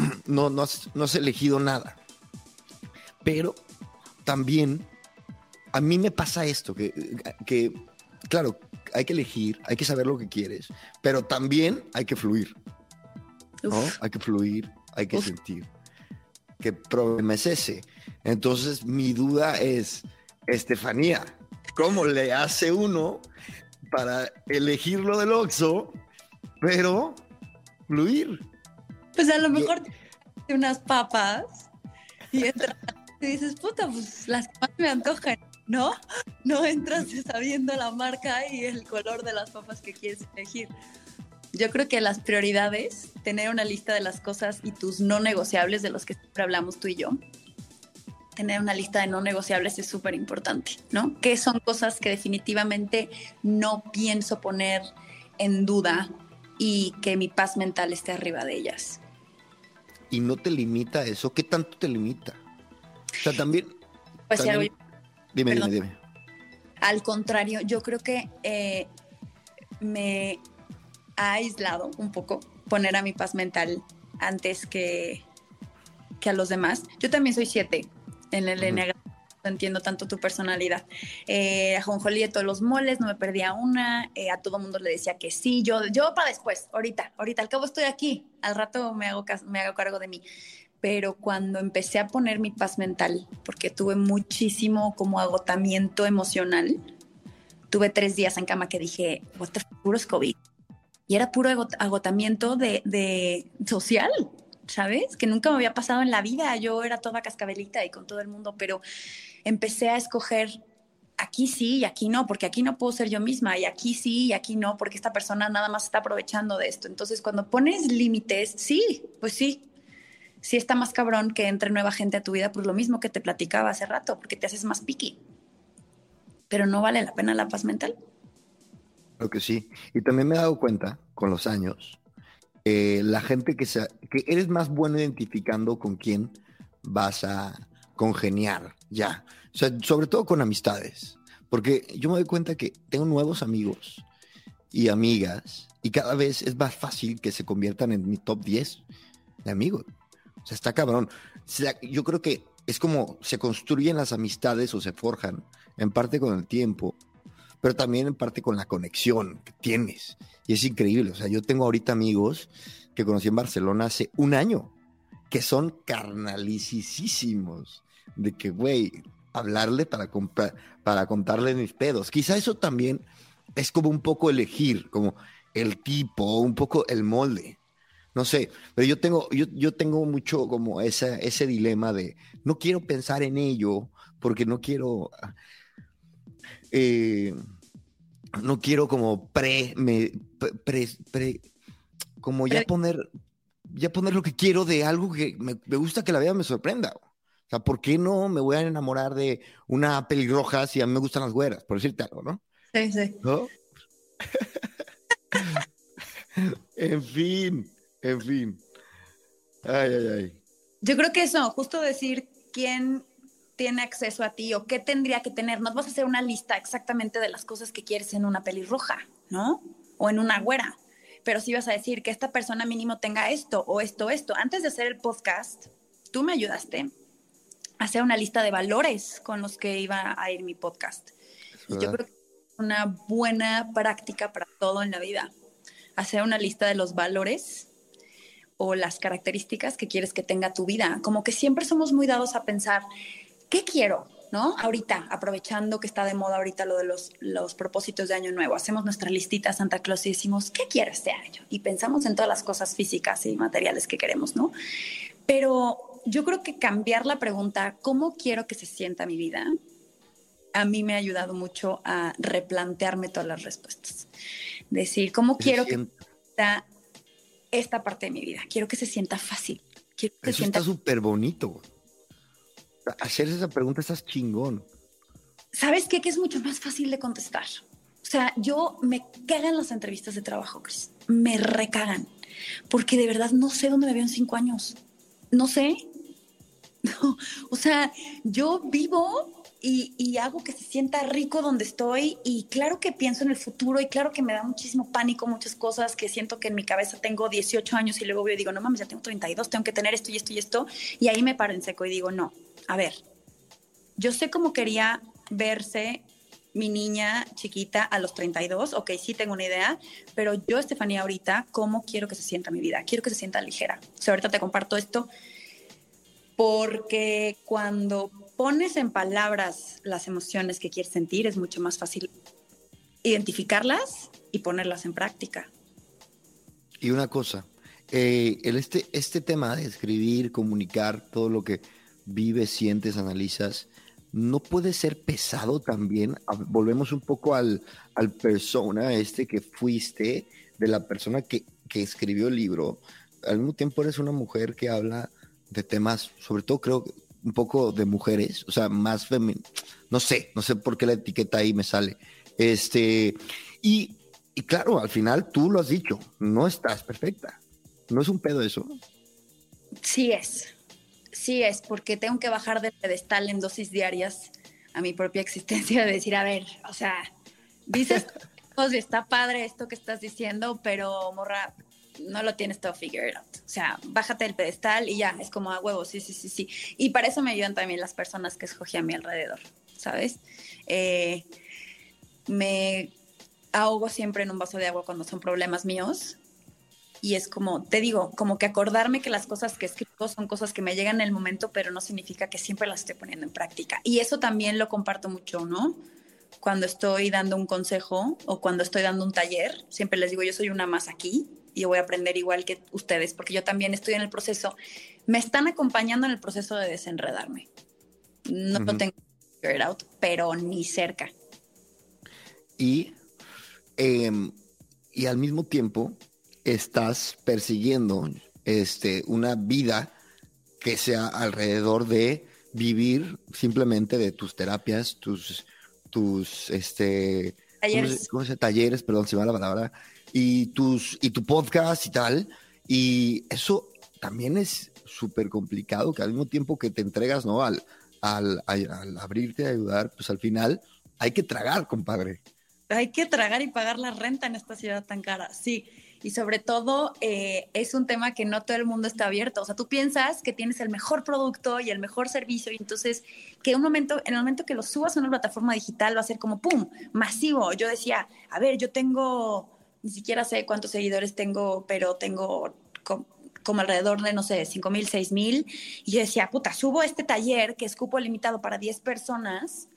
no, no, has, no has elegido nada. Pero también a mí me pasa esto, que, que claro, hay que elegir, hay que saber lo que quieres, pero también hay que fluir, ¿no? Hay que fluir, hay que Uf. sentir. ¿Qué problema es ese? Entonces, mi duda es, Estefanía, ¿cómo le hace uno para elegir lo del Oxxo, pero fluir? Pues a lo mejor te unas papas y entras y dices, puta, pues las que más me antojan, ¿no? No entras sabiendo la marca y el color de las papas que quieres elegir. Yo creo que las prioridades, tener una lista de las cosas y tus no negociables de los que siempre hablamos tú y yo, tener una lista de no negociables es súper importante, ¿no? Que son cosas que definitivamente no pienso poner en duda y que mi paz mental esté arriba de ellas. Y no te limita eso. ¿Qué tanto te limita? O sea, también... Pues si también- algo- Dime, Perdón. dime, dime. Al contrario, yo creo que eh, me ha aislado un poco poner a mi paz mental antes que, que a los demás. Yo también soy siete en el uh entiendo tanto tu personalidad. Eh, a Jonjolí de todos los moles, no me perdía una, eh, a todo mundo le decía que sí, yo, yo para después, ahorita, ahorita, al cabo estoy aquí, al rato me hago, me hago cargo de mí. Pero cuando empecé a poner mi paz mental, porque tuve muchísimo como agotamiento emocional, tuve tres días en cama que dije, what the puro es COVID. Y era puro agotamiento de, de social, ¿sabes? Que nunca me había pasado en la vida. Yo era toda cascabelita y con todo el mundo, pero empecé a escoger aquí sí y aquí no, porque aquí no puedo ser yo misma y aquí sí y aquí no, porque esta persona nada más está aprovechando de esto. Entonces, cuando pones límites, sí, pues sí, sí está más cabrón que entre nueva gente a tu vida, pues lo mismo que te platicaba hace rato, porque te haces más piqui. Pero no vale la pena la paz mental. Creo que sí. Y también me he dado cuenta con los años eh, la gente que, se, que eres más bueno identificando con quién vas a congeniar, ya. O sea, sobre todo con amistades. Porque yo me doy cuenta que tengo nuevos amigos y amigas y cada vez es más fácil que se conviertan en mi top 10 de amigos. O sea, está cabrón. yo creo que es como se construyen las amistades o se forjan, en parte con el tiempo, pero también en parte con la conexión que tienes. Y es increíble. O sea, yo tengo ahorita amigos que conocí en Barcelona hace un año, que son carnalicísimos. De que, güey, hablarle para, para contarle mis pedos. Quizá eso también es como un poco elegir, como el tipo, un poco el molde. No sé, pero yo tengo, yo, yo tengo mucho como esa, ese dilema de no quiero pensar en ello porque no quiero eh, no quiero como pre, me, pre, pre como ya poner, ya poner lo que quiero de algo que me, gusta que la vida me sorprenda. O sea, ¿por qué no me voy a enamorar de una pelirroja si a mí me gustan las güeras? Por decirte algo, ¿no? Sí, sí. en fin, en fin. Ay, ay, ay. Yo creo que eso, justo decir quién tiene acceso a ti o qué tendría que tener. No vas a hacer una lista exactamente de las cosas que quieres en una pelirroja, ¿no? O en una güera. Pero sí vas a decir que esta persona mínimo tenga esto o esto, esto. Antes de hacer el podcast, tú me ayudaste a hacer una lista de valores con los que iba a ir mi podcast. Y yo creo que es una buena práctica para todo en la vida. Hacer una lista de los valores o las características que quieres que tenga tu vida. Como que siempre somos muy dados a pensar, ¿qué quiero? ¿No? Ahorita, aprovechando que está de moda ahorita lo de los, los propósitos de Año Nuevo, hacemos nuestra listita Santa Claus y decimos, ¿qué quiero este año? Y pensamos en todas las cosas físicas y materiales que queremos, ¿no? Pero yo creo que cambiar la pregunta, ¿cómo quiero que se sienta mi vida? A mí me ha ayudado mucho a replantearme todas las respuestas. Decir, ¿cómo quiero que se sienta esta parte de mi vida? Quiero que se sienta fácil. Quiero que Eso sienta... está súper bonito hacer esa pregunta estás chingón. ¿Sabes qué? Que es mucho más fácil de contestar. O sea, yo me cagan las entrevistas de trabajo, Chris. Me recagan. Porque de verdad no sé dónde me veo en cinco años. No sé. o sea, yo vivo y, hago que se sienta rico donde estoy y claro que pienso en el futuro y claro que me da muchísimo pánico muchas cosas que siento que en mi cabeza tengo 18 años y luego veo y digo, no mames, ya tengo 32, tengo que tener esto y esto y esto y ahí me paro en seco y digo, no, a ver, yo sé cómo quería verse mi niña chiquita a los 32, ok, sí tengo una idea, pero yo, Estefanía, ahorita, ¿cómo quiero que se sienta mi vida? Quiero que se sienta ligera. O sea, ahorita te comparto esto porque cuando pones en palabras las emociones que quieres sentir, es mucho más fácil identificarlas y ponerlas en práctica. Y una cosa, eh, este, este tema de escribir, comunicar todo lo que vives, sientes, analizas, ¿no puede ser pesado también? Volvemos un poco al, al persona este que fuiste, de la persona que, que escribió el libro. Al mismo tiempo eres una mujer que habla de temas, sobre todo creo un poco de mujeres, o sea, más femenino, no sé, no sé por qué la etiqueta ahí me sale. Este, y, y claro, al final tú lo has dicho, no estás perfecta. ¿No es un pedo eso? Sí es, sí es, porque tengo que bajar del pedestal en dosis diarias a mi propia existencia de decir, a ver, o sea, dices está padre esto que estás diciendo, pero morra, no lo tienes todo figured out. O sea, bájate del pedestal y ya, es como a huevo, sí, sí, sí, sí. Y para eso me ayudan también las personas que escogí a mi alrededor, ¿sabes? Eh, me ahogo siempre en un vaso de agua cuando son problemas míos. Y es como, te digo, como que acordarme que las cosas que escribo son cosas que me llegan en el momento, pero no significa que siempre las estoy poniendo en práctica. Y eso también lo comparto mucho, ¿no? Cuando estoy dando un consejo o cuando estoy dando un taller, siempre les digo, yo soy una más aquí y voy a aprender igual que ustedes, porque yo también estoy en el proceso. Me están acompañando en el proceso de desenredarme. No lo tengo figured out, pero ni cerca. Y, em, y al mismo tiempo estás persiguiendo este, una vida que sea alrededor de vivir simplemente de tus terapias, tus, tus, este, Talleres. ¿cómo se, cómo se- Talleres, perdón, se me va la palabra, y tus, y tu podcast y tal, y eso también es súper complicado, que al mismo tiempo que te entregas, ¿no? Al, al, al- al abrirte a ayudar, pues al final hay que tragar, compadre. hay que tragar y pagar la renta en esta ciudad tan cara, sí. Y sobre todo eh, es un tema que no todo el mundo está abierto. O sea, tú piensas que tienes el mejor producto y el mejor servicio y entonces que un momento, en el momento que lo subas a una plataforma digital va a ser como ¡pum! masivo. Yo decía, a ver, yo tengo, ni siquiera sé cuántos seguidores tengo, pero tengo co- como alrededor de, no sé, 5 mil, 6 mil. Y yo decía, puta, subo este taller que es cupo limitado para 10 personas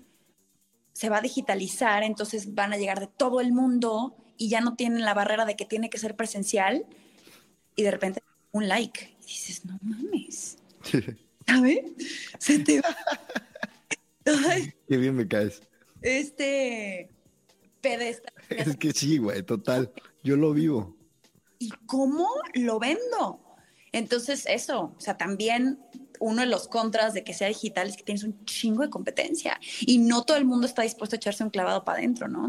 se va a digitalizar, entonces van a llegar de todo el mundo y ya no tienen la barrera de que tiene que ser presencial y de repente un like. Y dices, no mames, ¿sabes? Se te va. Ay, Qué bien me caes. este pedestal. Es que sí, güey, total. Yo lo vivo. ¿Y cómo lo vendo? Entonces, eso, o sea, también uno de los contras de que sea digital es que tienes un chingo de competencia y no todo el mundo está dispuesto a echarse un clavado para adentro, ¿no?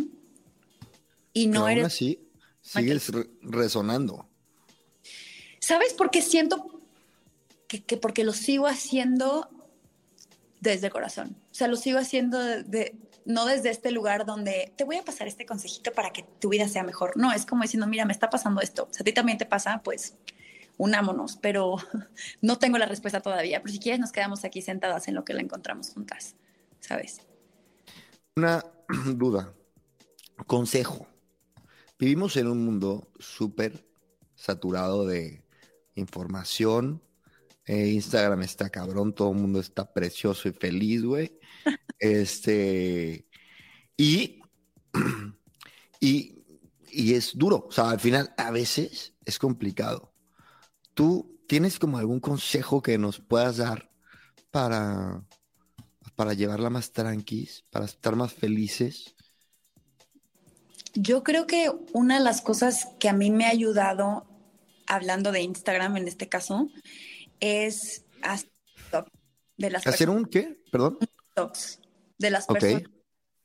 Y no Pero aún eres así, sigues re- resonando. ¿Sabes por qué siento que, que porque lo sigo haciendo desde el corazón? O sea, lo sigo haciendo de, de- no desde este lugar donde te voy a pasar este consejito para que tu vida sea mejor. No, es como diciendo, mira, me está pasando esto. O sea, a ti también te pasa, pues unámonos, pero no tengo la respuesta todavía. Pero si quieres, nos quedamos aquí sentadas en lo que la encontramos juntas, ¿sabes? Una duda. Consejo. Vivimos en un mundo súper saturado de información. Eh, Instagram está cabrón, todo el mundo está precioso y feliz, güey. Este. Y, y, y es duro. O sea, al final, a veces es complicado. ¿Tú tienes como algún consejo que nos puedas dar para, para llevarla más tranquis, para estar más felices? Yo creo que una de las cosas que a mí me ha ayudado, hablando de Instagram en este caso, es hacer de las ¿Hacer un qué? Perdón. De las personas que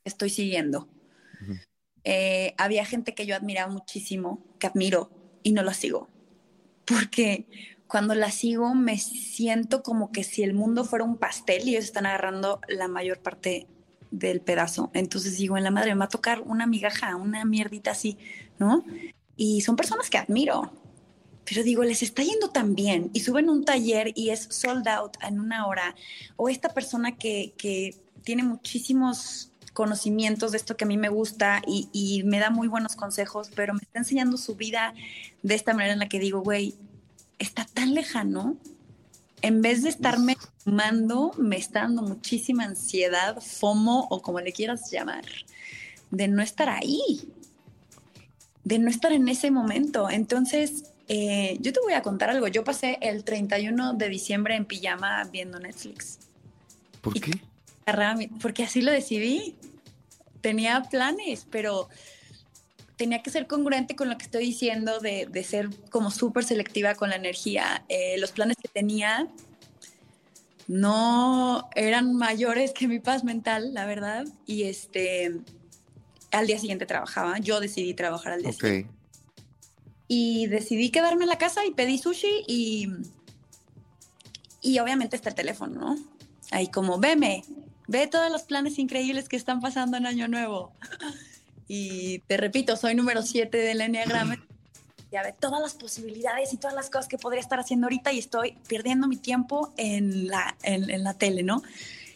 estoy siguiendo. Eh, había gente que yo admiraba muchísimo, que admiro y no la sigo. Porque cuando la sigo me siento como que si el mundo fuera un pastel y ellos están agarrando la mayor parte del pedazo. Entonces digo, en la madre me va a tocar una migaja, una mierdita así, ¿no? Y son personas que admiro. Pero digo, les está yendo tan bien y suben un taller y es sold out en una hora. O esta persona que, que tiene muchísimos conocimientos de esto que a mí me gusta y, y me da muy buenos consejos, pero me está enseñando su vida de esta manera en la que digo, güey, está tan lejano. En vez de estarme fumando, me está dando muchísima ansiedad, FOMO o como le quieras llamar, de no estar ahí, de no estar en ese momento. Entonces, eh, yo te voy a contar algo. Yo pasé el 31 de diciembre en pijama viendo Netflix. ¿Por Y- qué? porque así lo decidí. Tenía planes, pero tenía que ser congruente con lo que estoy diciendo de, de ser como súper selectiva con la energía. Eh, los planes que tenía no eran mayores que mi paz mental, la verdad. Y este, al día siguiente trabajaba. Yo decidí trabajar al día siguiente Ok. y decidí quedarme en la casa y pedí sushi y, y obviamente está el teléfono, ¿no? Ahí como, veme, ve todos los planes increíbles que están pasando en Año Nuevo. Y te repito, soy número 7 del Enneagrama. Ya ve todas las posibilidades y todas las cosas que podría estar haciendo ahorita y estoy perdiendo mi tiempo en la, en, en la tele, ¿no?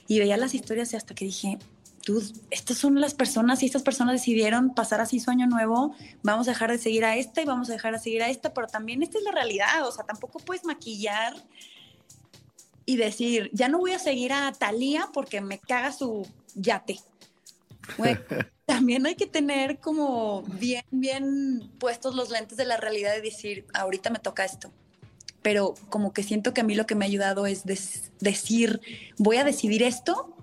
Y veía las historias y hasta que dije, tú, estas son las personas y estas personas decidieron pasar así su año nuevo, vamos a dejar de seguir a esta y vamos a dejar de seguir a esta, pero también esta es la realidad, o sea, tampoco puedes maquillar y decir, ya no voy a seguir a Talía porque me caga su yate. También hay que tener como bien, bien puestos los lentes de la realidad y decir, ahorita me toca esto. Pero como que siento que a mí lo que me ha ayudado es decir, voy a decidir esto,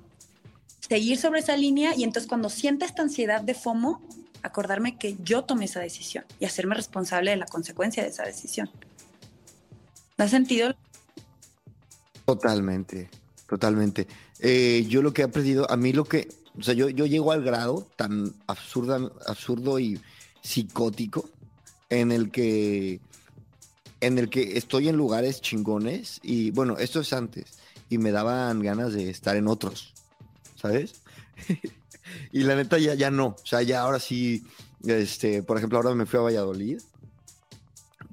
seguir sobre esa línea y entonces cuando sienta esta ansiedad de FOMO, acordarme que yo tomé esa decisión y hacerme responsable de la consecuencia de esa decisión. ¿Da sentido? Totalmente, totalmente. Eh, yo lo que he aprendido, a mí lo que, o sea, yo, yo llego al grado tan absurda, absurdo y psicótico en el que en el que estoy en lugares chingones y bueno, esto es antes y me daban ganas de estar en otros, ¿sabes? y la neta ya, ya no, o sea, ya ahora sí, este, por ejemplo, ahora me fui a Valladolid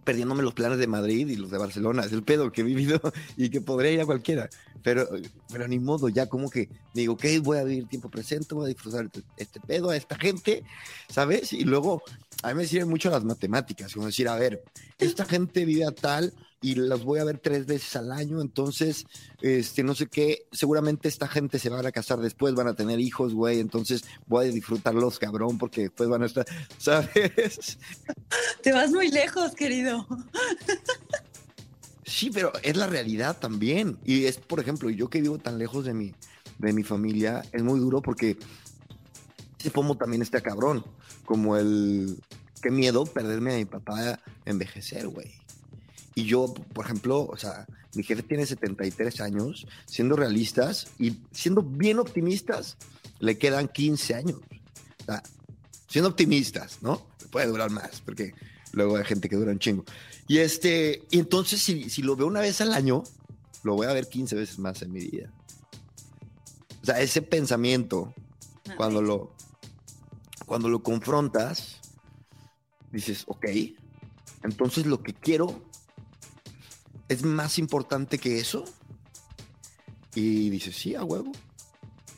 perdiéndome los planes de Madrid y los de Barcelona. Es el pedo que he vivido y que podría ir a cualquiera. Pero, pero ni modo, ya como que digo, ok, voy a vivir tiempo presente, voy a disfrutar este pedo a esta gente, ¿sabes? Y luego, a mí me sirven mucho las matemáticas, como decir, a ver, esta gente vive tal y las voy a ver tres veces al año, entonces, este, no sé qué, seguramente esta gente se van a casar después, van a tener hijos, güey, entonces voy a disfrutarlos, cabrón, porque después van a estar, ¿sabes? Te vas muy lejos, querido. Sí, pero es la realidad también. Y es, por ejemplo, yo que vivo tan lejos de mi, de mi familia, es muy duro porque ese pomo también está cabrón. Como el, qué miedo perderme a mi papá envejecer, güey. Y yo, por ejemplo, o sea, mi jefe tiene 73 años, siendo realistas y siendo bien optimistas, le quedan 15 años. O sea, siendo optimistas, ¿no? Puede durar más, porque luego hay gente que dura un chingo. Y este, y entonces si, si lo veo una vez al año, lo voy a ver 15 veces más en mi vida. O sea, ese pensamiento, cuando lo, cuando lo confrontas, dices, ok, entonces lo que quiero es más importante que eso. Y dices, sí, a huevo.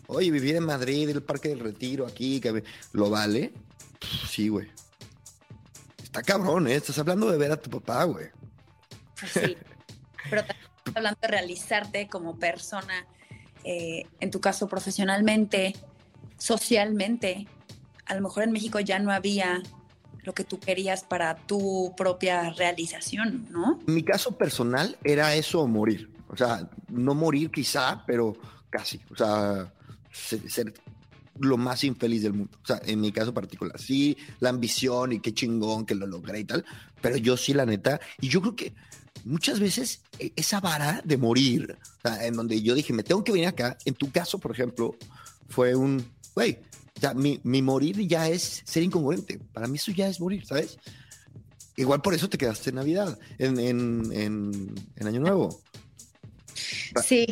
Oye, vivir en Madrid, el Parque del Retiro, aquí, que lo vale. Sí, güey. Está cabrón, ¿eh? Estás hablando de ver a tu papá, güey. Pues sí. Pero también estás hablando de realizarte como persona, eh, en tu caso profesionalmente, socialmente. A lo mejor en México ya no había lo que tú querías para tu propia realización, ¿no? Mi caso personal era eso morir. O sea, no morir quizá, pero casi. O sea, ser, lo más infeliz del mundo. O sea, en mi caso particular. Sí, la ambición y qué chingón que lo logré y tal. Pero yo sí, la neta. Y yo creo que muchas veces e, esa vara de morir, o sea, en donde yo dije, me tengo que venir acá. En tu caso, por ejemplo, fue un, güey, o sea, mi, mi, morir ya es ser incongruente. Para mí eso ya es morir, ¿sabes? Igual por eso te quedaste en Navidad, en, en, en, en Año Nuevo. Sí.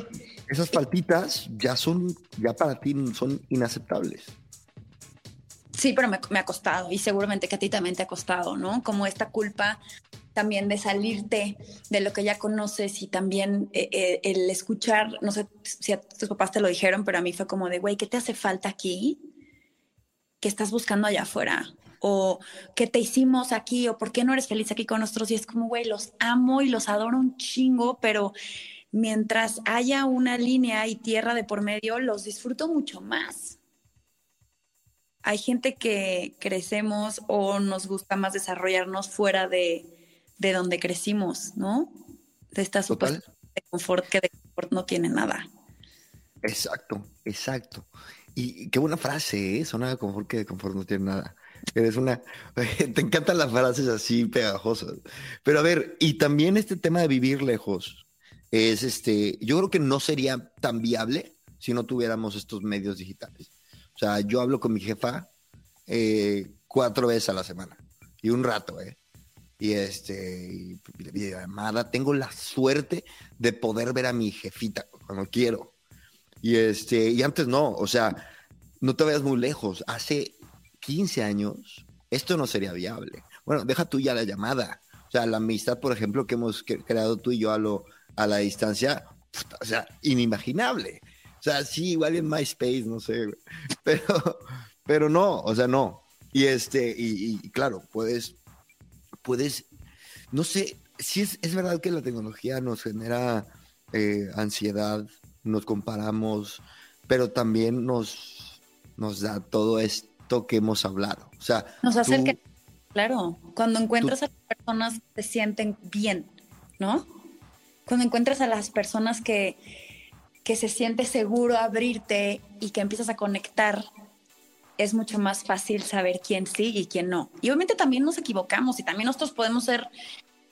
Esas faltitas ya son, ya para ti son inaceptables. Sí, pero me, me, ha costado y seguramente que a ti también te ha costado, ¿no? Como esta culpa también de salirte de lo que ya conoces y también eh, eh, el escuchar, no sé si a tus papás te lo dijeron, pero a mí fue como de, güey, ¿qué te hace falta aquí? ¿Qué estás buscando allá afuera? O ¿qué te hicimos aquí? O ¿por qué no eres feliz aquí con nosotros? Y es como, güey, los amo y los adoro un chingo, pero mientras haya una línea y tierra de por medio, los disfruto mucho más. Hay gente que crecemos o nos gusta más desarrollarnos fuera de, de donde crecimos, ¿no? De esta supuesta de confort que de confort no tiene nada. Exacto, exacto. Y qué buena frase, ¿eh? De confort que de confort no tiene nada. Eres una. Te encantan las frases así pegajosas. Pero a ver, y también este tema de vivir lejos es este. Yo creo que no sería tan viable si no tuviéramos estos medios digitales. O sea, yo hablo con mi jefa eh, cuatro veces a la semana y un rato, ¿eh? Y este, y, videollamada. Tengo la suerte de poder ver a mi jefita cuando quiero. Y este, y antes no, o sea, no te vayas muy lejos. Hace 15 años, esto no sería viable. Bueno, deja tú ya la llamada. O sea, la amistad, por ejemplo, que hemos creado tú y yo a, lo, a la distancia, o sea, inimaginable. O sea, sí, igual en MySpace, no sé, pero, pero no, o sea, no. Y este, y, claro, puedes, puedes, no sé, si es, es verdad que la tecnología nos genera eh, ansiedad, nos comparamos, pero también nos, nos da todo esto que hemos hablado. O sea, nos que, claro, cuando encuentras a las personas que se sienten bien, ¿no? Cuando encuentras a las personas que, que se siente seguro abrirte y que empiezas a conectar, es mucho más fácil saber quién sí y quién no. Y obviamente también nos equivocamos y también nosotros podemos ser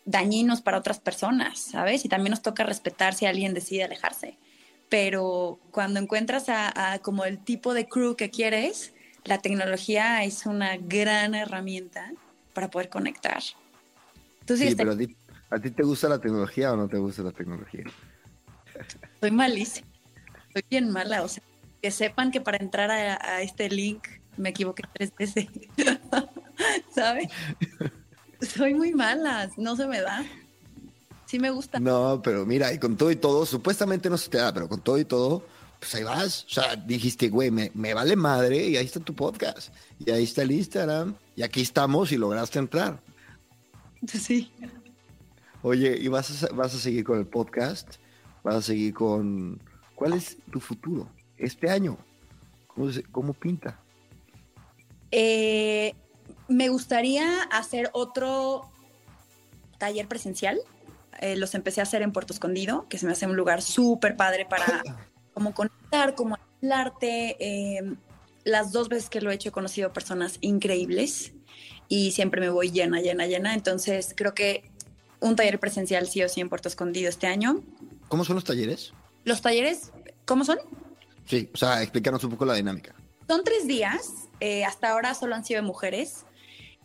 dañinos para otras personas, ¿sabes? Y también nos toca respetar si alguien decide alejarse. Pero cuando encuentras a, como el tipo de crew que quieres, la tecnología es una gran herramienta para poder conectar. sí, pero a ti, te gusta la tecnología o no te gusta la tecnología? Soy malísima. Soy bien mala. O sea, que sepan que para entrar a, a este link me equivoqué tres veces. ¿Sabes? Soy muy mala, no se me da. Sí me gusta. No, pero mira, y con todo y todo, supuestamente no se te da, pero con todo y todo, pues ahí vas. O sea, dijiste, güey, me, vale madre y ahí está tu podcast. Y ahí está el Instagram. Y aquí estamos y lograste entrar. Sí. Oye, ¿y vas a, vas a seguir con el podcast? ¿Vas a seguir con... ¿Cuál es tu futuro este año? ¿Cómo, cómo pinta? Eh, me gustaría hacer otro taller presencial. Eh, los empecé a hacer en Puerto Escondido, que se me hace un lugar súper padre para como conectar, como hablarte. Eh, las dos veces que lo he hecho he conocido personas increíbles y siempre me voy llena, llena, llena. Entonces creo que un taller presencial sí o sí en Puerto Escondido este año. ¿Cómo son los talleres? Los talleres, ¿cómo son? Sí, o sea, explícanos un poco la dinámica. Son tres días. Eh, hasta ahora solo han sido de mujeres.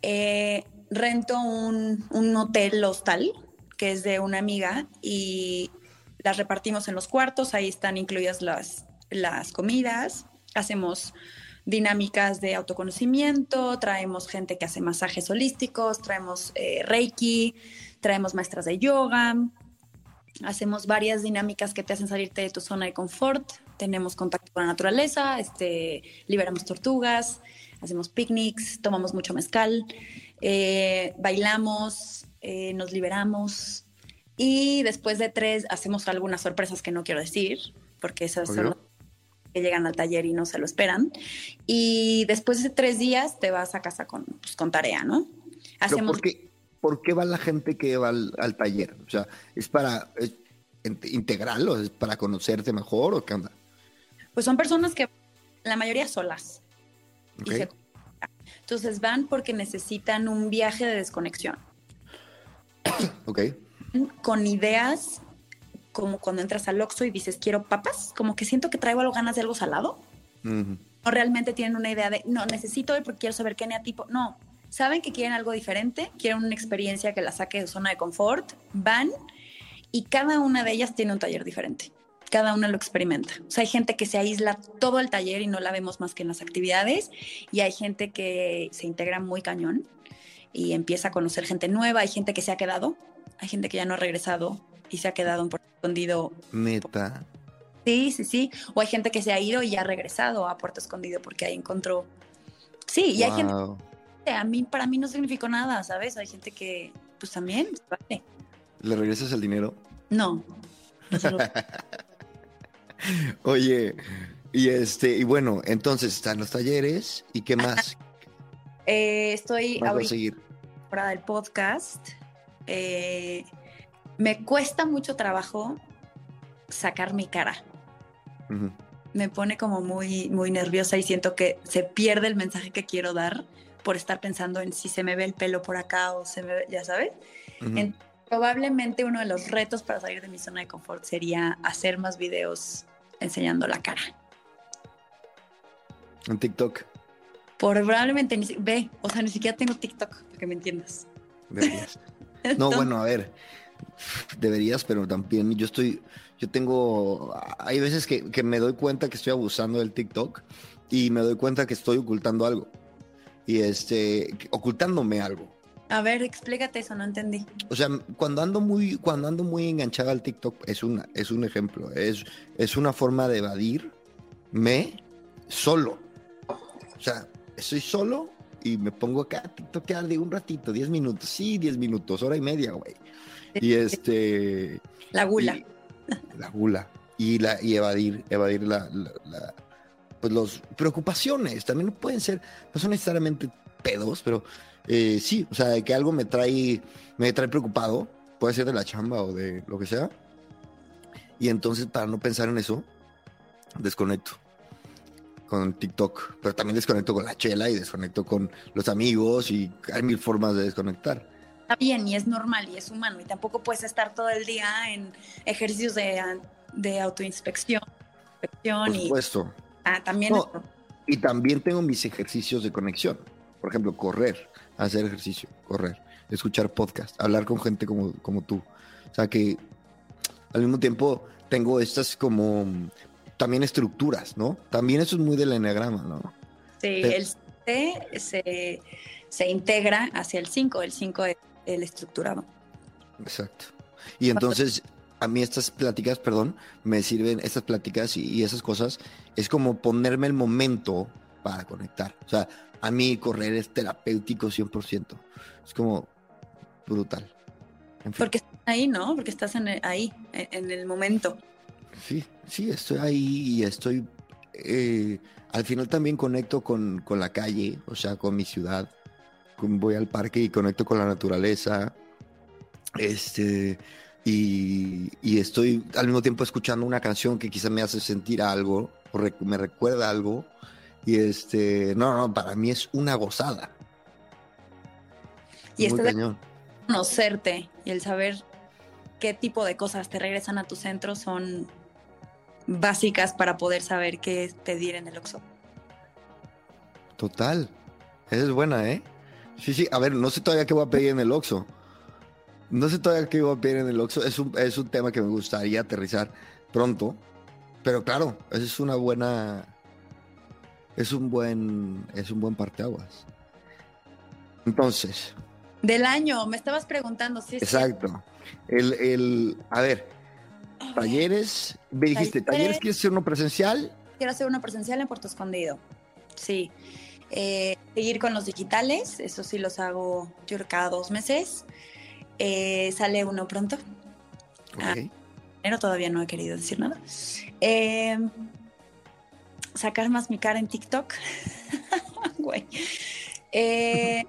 Eh, rento un, hotel hostal que es de una amiga y las repartimos en los cuartos, ahí están incluidas las, las comidas, hacemos dinámicas de autoconocimiento, traemos gente que hace masajes holísticos, traemos eh, reiki, traemos maestras de yoga, hacemos varias dinámicas que te hacen salirte de tu zona de confort, tenemos contacto con la naturaleza, este, liberamos tortugas, hacemos picnics, tomamos mucho mezcal, eh, bailamos, eh, nos liberamos y después de tres hacemos algunas sorpresas que no quiero decir, porque esas son que llegan al taller y no se lo esperan. Y después de tres días te vas a casa con, pues, con tarea, ¿no? Hacemos... ¿Por qué, va la gente que va al, taller? O sea, ¿es para integral o es para conocerte mejor o qué onda? Pues son personas que la mayoría solas entonces van porque necesitan un viaje de desconexión. Ok. Con ideas como cuando entras al Oxxo y dices, quiero papas, como que siento que traigo algo ganas de algo salado. O realmente tienen una idea de, no, necesito porque quiero saber qué neatipo. No, saben que quieren algo diferente, quieren una experiencia que la saque de su zona de confort, van y cada una de ellas tiene un taller diferente cada una lo experimenta. O sea, hay gente que se aísla todo el taller y no la vemos más que en las actividades, y hay gente que se integra muy cañón y empieza a conocer gente nueva, hay gente que se ha quedado, hay gente que ya no ha regresado y se ha quedado en Puerto Escondido. Meta. Sí, sí, sí. O hay gente que se ha ido y ha regresado a Puerto Escondido porque ahí encontró. Sí, y hay gente que a mí, para mí no significó nada, ¿sabes? Hay gente que, pues también, vale. ¿Le regresas el dinero? No. no Oye, y este, y bueno, entonces están los talleres y qué más. Eh, estoy ahorita seguir? Fuera del podcast. Eh, me cuesta mucho trabajo sacar mi cara. Me pone como muy, muy nerviosa y siento que se pierde el mensaje que quiero dar por estar pensando en si se me ve el pelo por acá o se me ve, ya sabes. probablemente uno de los retos para salir de mi zona de confort sería hacer más videos enseñando la cara. En TikTok. probablemente ni, ve, o sea, ni siquiera tengo TikTok, para que me entiendas. Deberías. no, bueno, a ver, deberías, pero también yo estoy, yo tengo, hay veces que, me doy cuenta que estoy abusando del TikTok y me doy cuenta que estoy ocultando algo. y este, ocultándome algo. A ver, explícate eso, no entendí. O sea, cuando ando muy, cuando ando muy enganchado al TikTok, es una, es un ejemplo, es, es una forma de evadirme solo. O sea, estoy solo y me pongo acá a TikTokear de un ratito, 10 minutos, sí, 10 minutos, hora y media, güey. Y este. La gula. y- la gula. Y, la, y evadir, evadir la, la- la- pues los preocupaciones. También pueden ser, no son necesariamente pedos, pero eh, sí, o sea, de que algo me trae, me trae preocupado, puede ser de la chamba o de lo que sea. Y entonces, para no pensar en eso, desconecto con TikTok, pero también desconecto con la chela y desconecto con los amigos y hay mil formas de desconectar. Está bien y es normal y es humano y tampoco puedes estar todo el día en ejercicios de, de autoinspección. inspección Por y supuesto. ah, también No. es- Y también tengo mis ejercicios de conexión. Por ejemplo, correr, hacer ejercicio, correr, escuchar podcast, hablar con gente como, como tú. O sea que al mismo tiempo tengo estas como también estructuras, ¿no? También eso es muy del enneagrama, ¿no? Sí, el C se, se integra hacia el 5, el 5 es el estructurado. Exacto. Y entonces, a mí estas pláticas, perdón, me sirven, estas pláticas y, y esas cosas, es como ponerme el momento para conectar. O sea, a mí correr es terapéutico 100%. Es como brutal. En fin, Porque estás ahí, ¿no? Porque estás en el- ahí, en el momento. Sí, sí, estoy ahí y estoy... eh, al final también conecto con, con la calle, o sea, con mi ciudad. Voy al parque y conecto con la naturaleza. Este, y, y estoy al mismo tiempo escuchando una canción que quizá me hace sentir algo o rec- me recuerda algo. Y este, no, no, para mí es una gozada. Y Muy este de cañón. conocerte y el saber qué tipo de cosas te regresan a tu centro son básicas para poder saber qué pedir en el Oxxo. Total. Esa es buena, ¿eh? Sí, sí. A ver, no sé todavía qué voy a pedir en el Oxxo. No sé todavía qué voy a pedir en el Oxxo. Es un, es un tema que me gustaría aterrizar pronto. Pero claro, esa es una buena... Es un buen... Es un buen parteaguas. Entonces, Del año, me estabas preguntando, sí. sí. exacto. El, el... A ver, talleres... Me dijiste, Talleres. ¿talleres quieres hacer uno presencial? Quiero hacer una presencial en Puerto Escondido. Sí. Eh, seguir con los digitales, eso sí los hago yo cada dos meses. Eh, sale uno pronto. Ah. Ok. Pero todavía no he querido decir nada. Eh, sacar más mi cara en TikTok. Güey. Eh,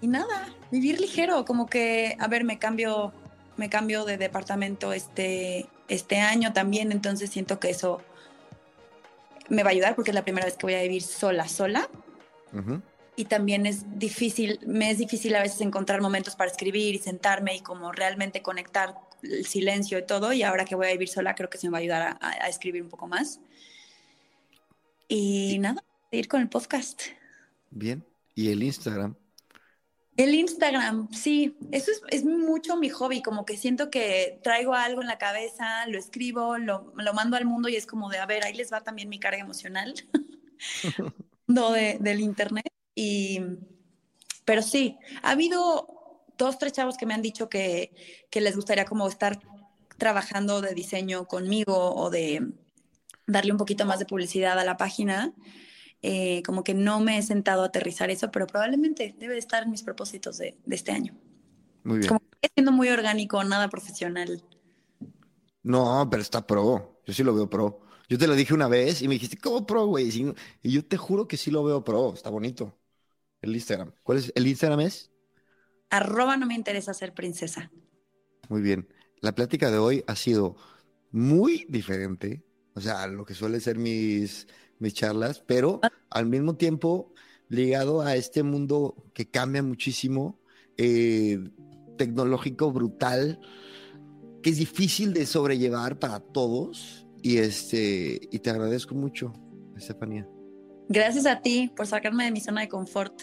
y nada, vivir ligero, como que, a ver, me cambio, me cambio de departamento este, este año también, entonces siento que eso me va a ayudar porque es la primera vez que voy a vivir sola, sola. Y también es difícil, me es difícil a veces encontrar momentos para escribir y sentarme y como realmente conectar el silencio y todo. Y ahora que voy a vivir sola, creo que se me va a ayudar a, escribir un poco más. Y nada, seguir con el podcast. Bien. ¿Y el Instagram? El Instagram, sí, eso es, mucho mi hobby, como que siento que traigo algo en la cabeza, lo escribo, lo, mando al mundo y es como de, a ver, ahí les va también mi carga emocional no de, del internet. Y, pero sí, ha habido dos, tres chavos que me han dicho que, que les gustaría como estar trabajando de diseño conmigo o de darle un poquito más de publicidad a la página. Eh, como que no me he sentado a aterrizar eso, pero probablemente debe de estar en mis propósitos de, de este año. Muy bien. Como que siendo muy orgánico, nada profesional. No, pero está pro. Yo sí lo veo pro. Yo te lo dije una vez y me dijiste, ¿cómo pro, güey? Y yo te juro que sí lo veo pro. Está bonito. El Instagram. ¿Cuál es? ¿El Instagram es? Arroba no me interesa ser princesa. Muy bien. La plática de hoy ha sido muy diferente. O sea, lo que suele ser mis, mis charlas, pero al mismo tiempo ligado a este mundo que cambia muchísimo, eh, tecnológico brutal, que es difícil de sobrellevar para todos. Y este, y te agradezco mucho, Estefanía. Gracias a ti por sacarme de mi zona de confort,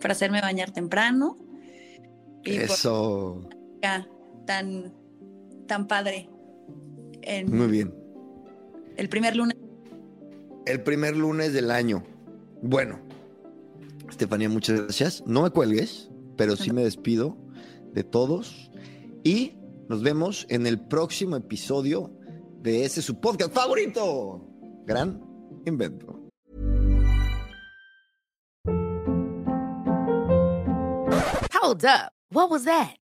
por hacerme bañar temprano y por Eso. ya tan, tan padre en Muy bien. el primer lunes. El primer lunes del año. Bueno, Estefanía, muchas gracias. No me cuelgues, pero sí me despido de todos y nos vemos en el próximo episodio de ese su podcast favorito. Gran invento. Hold up. What was that?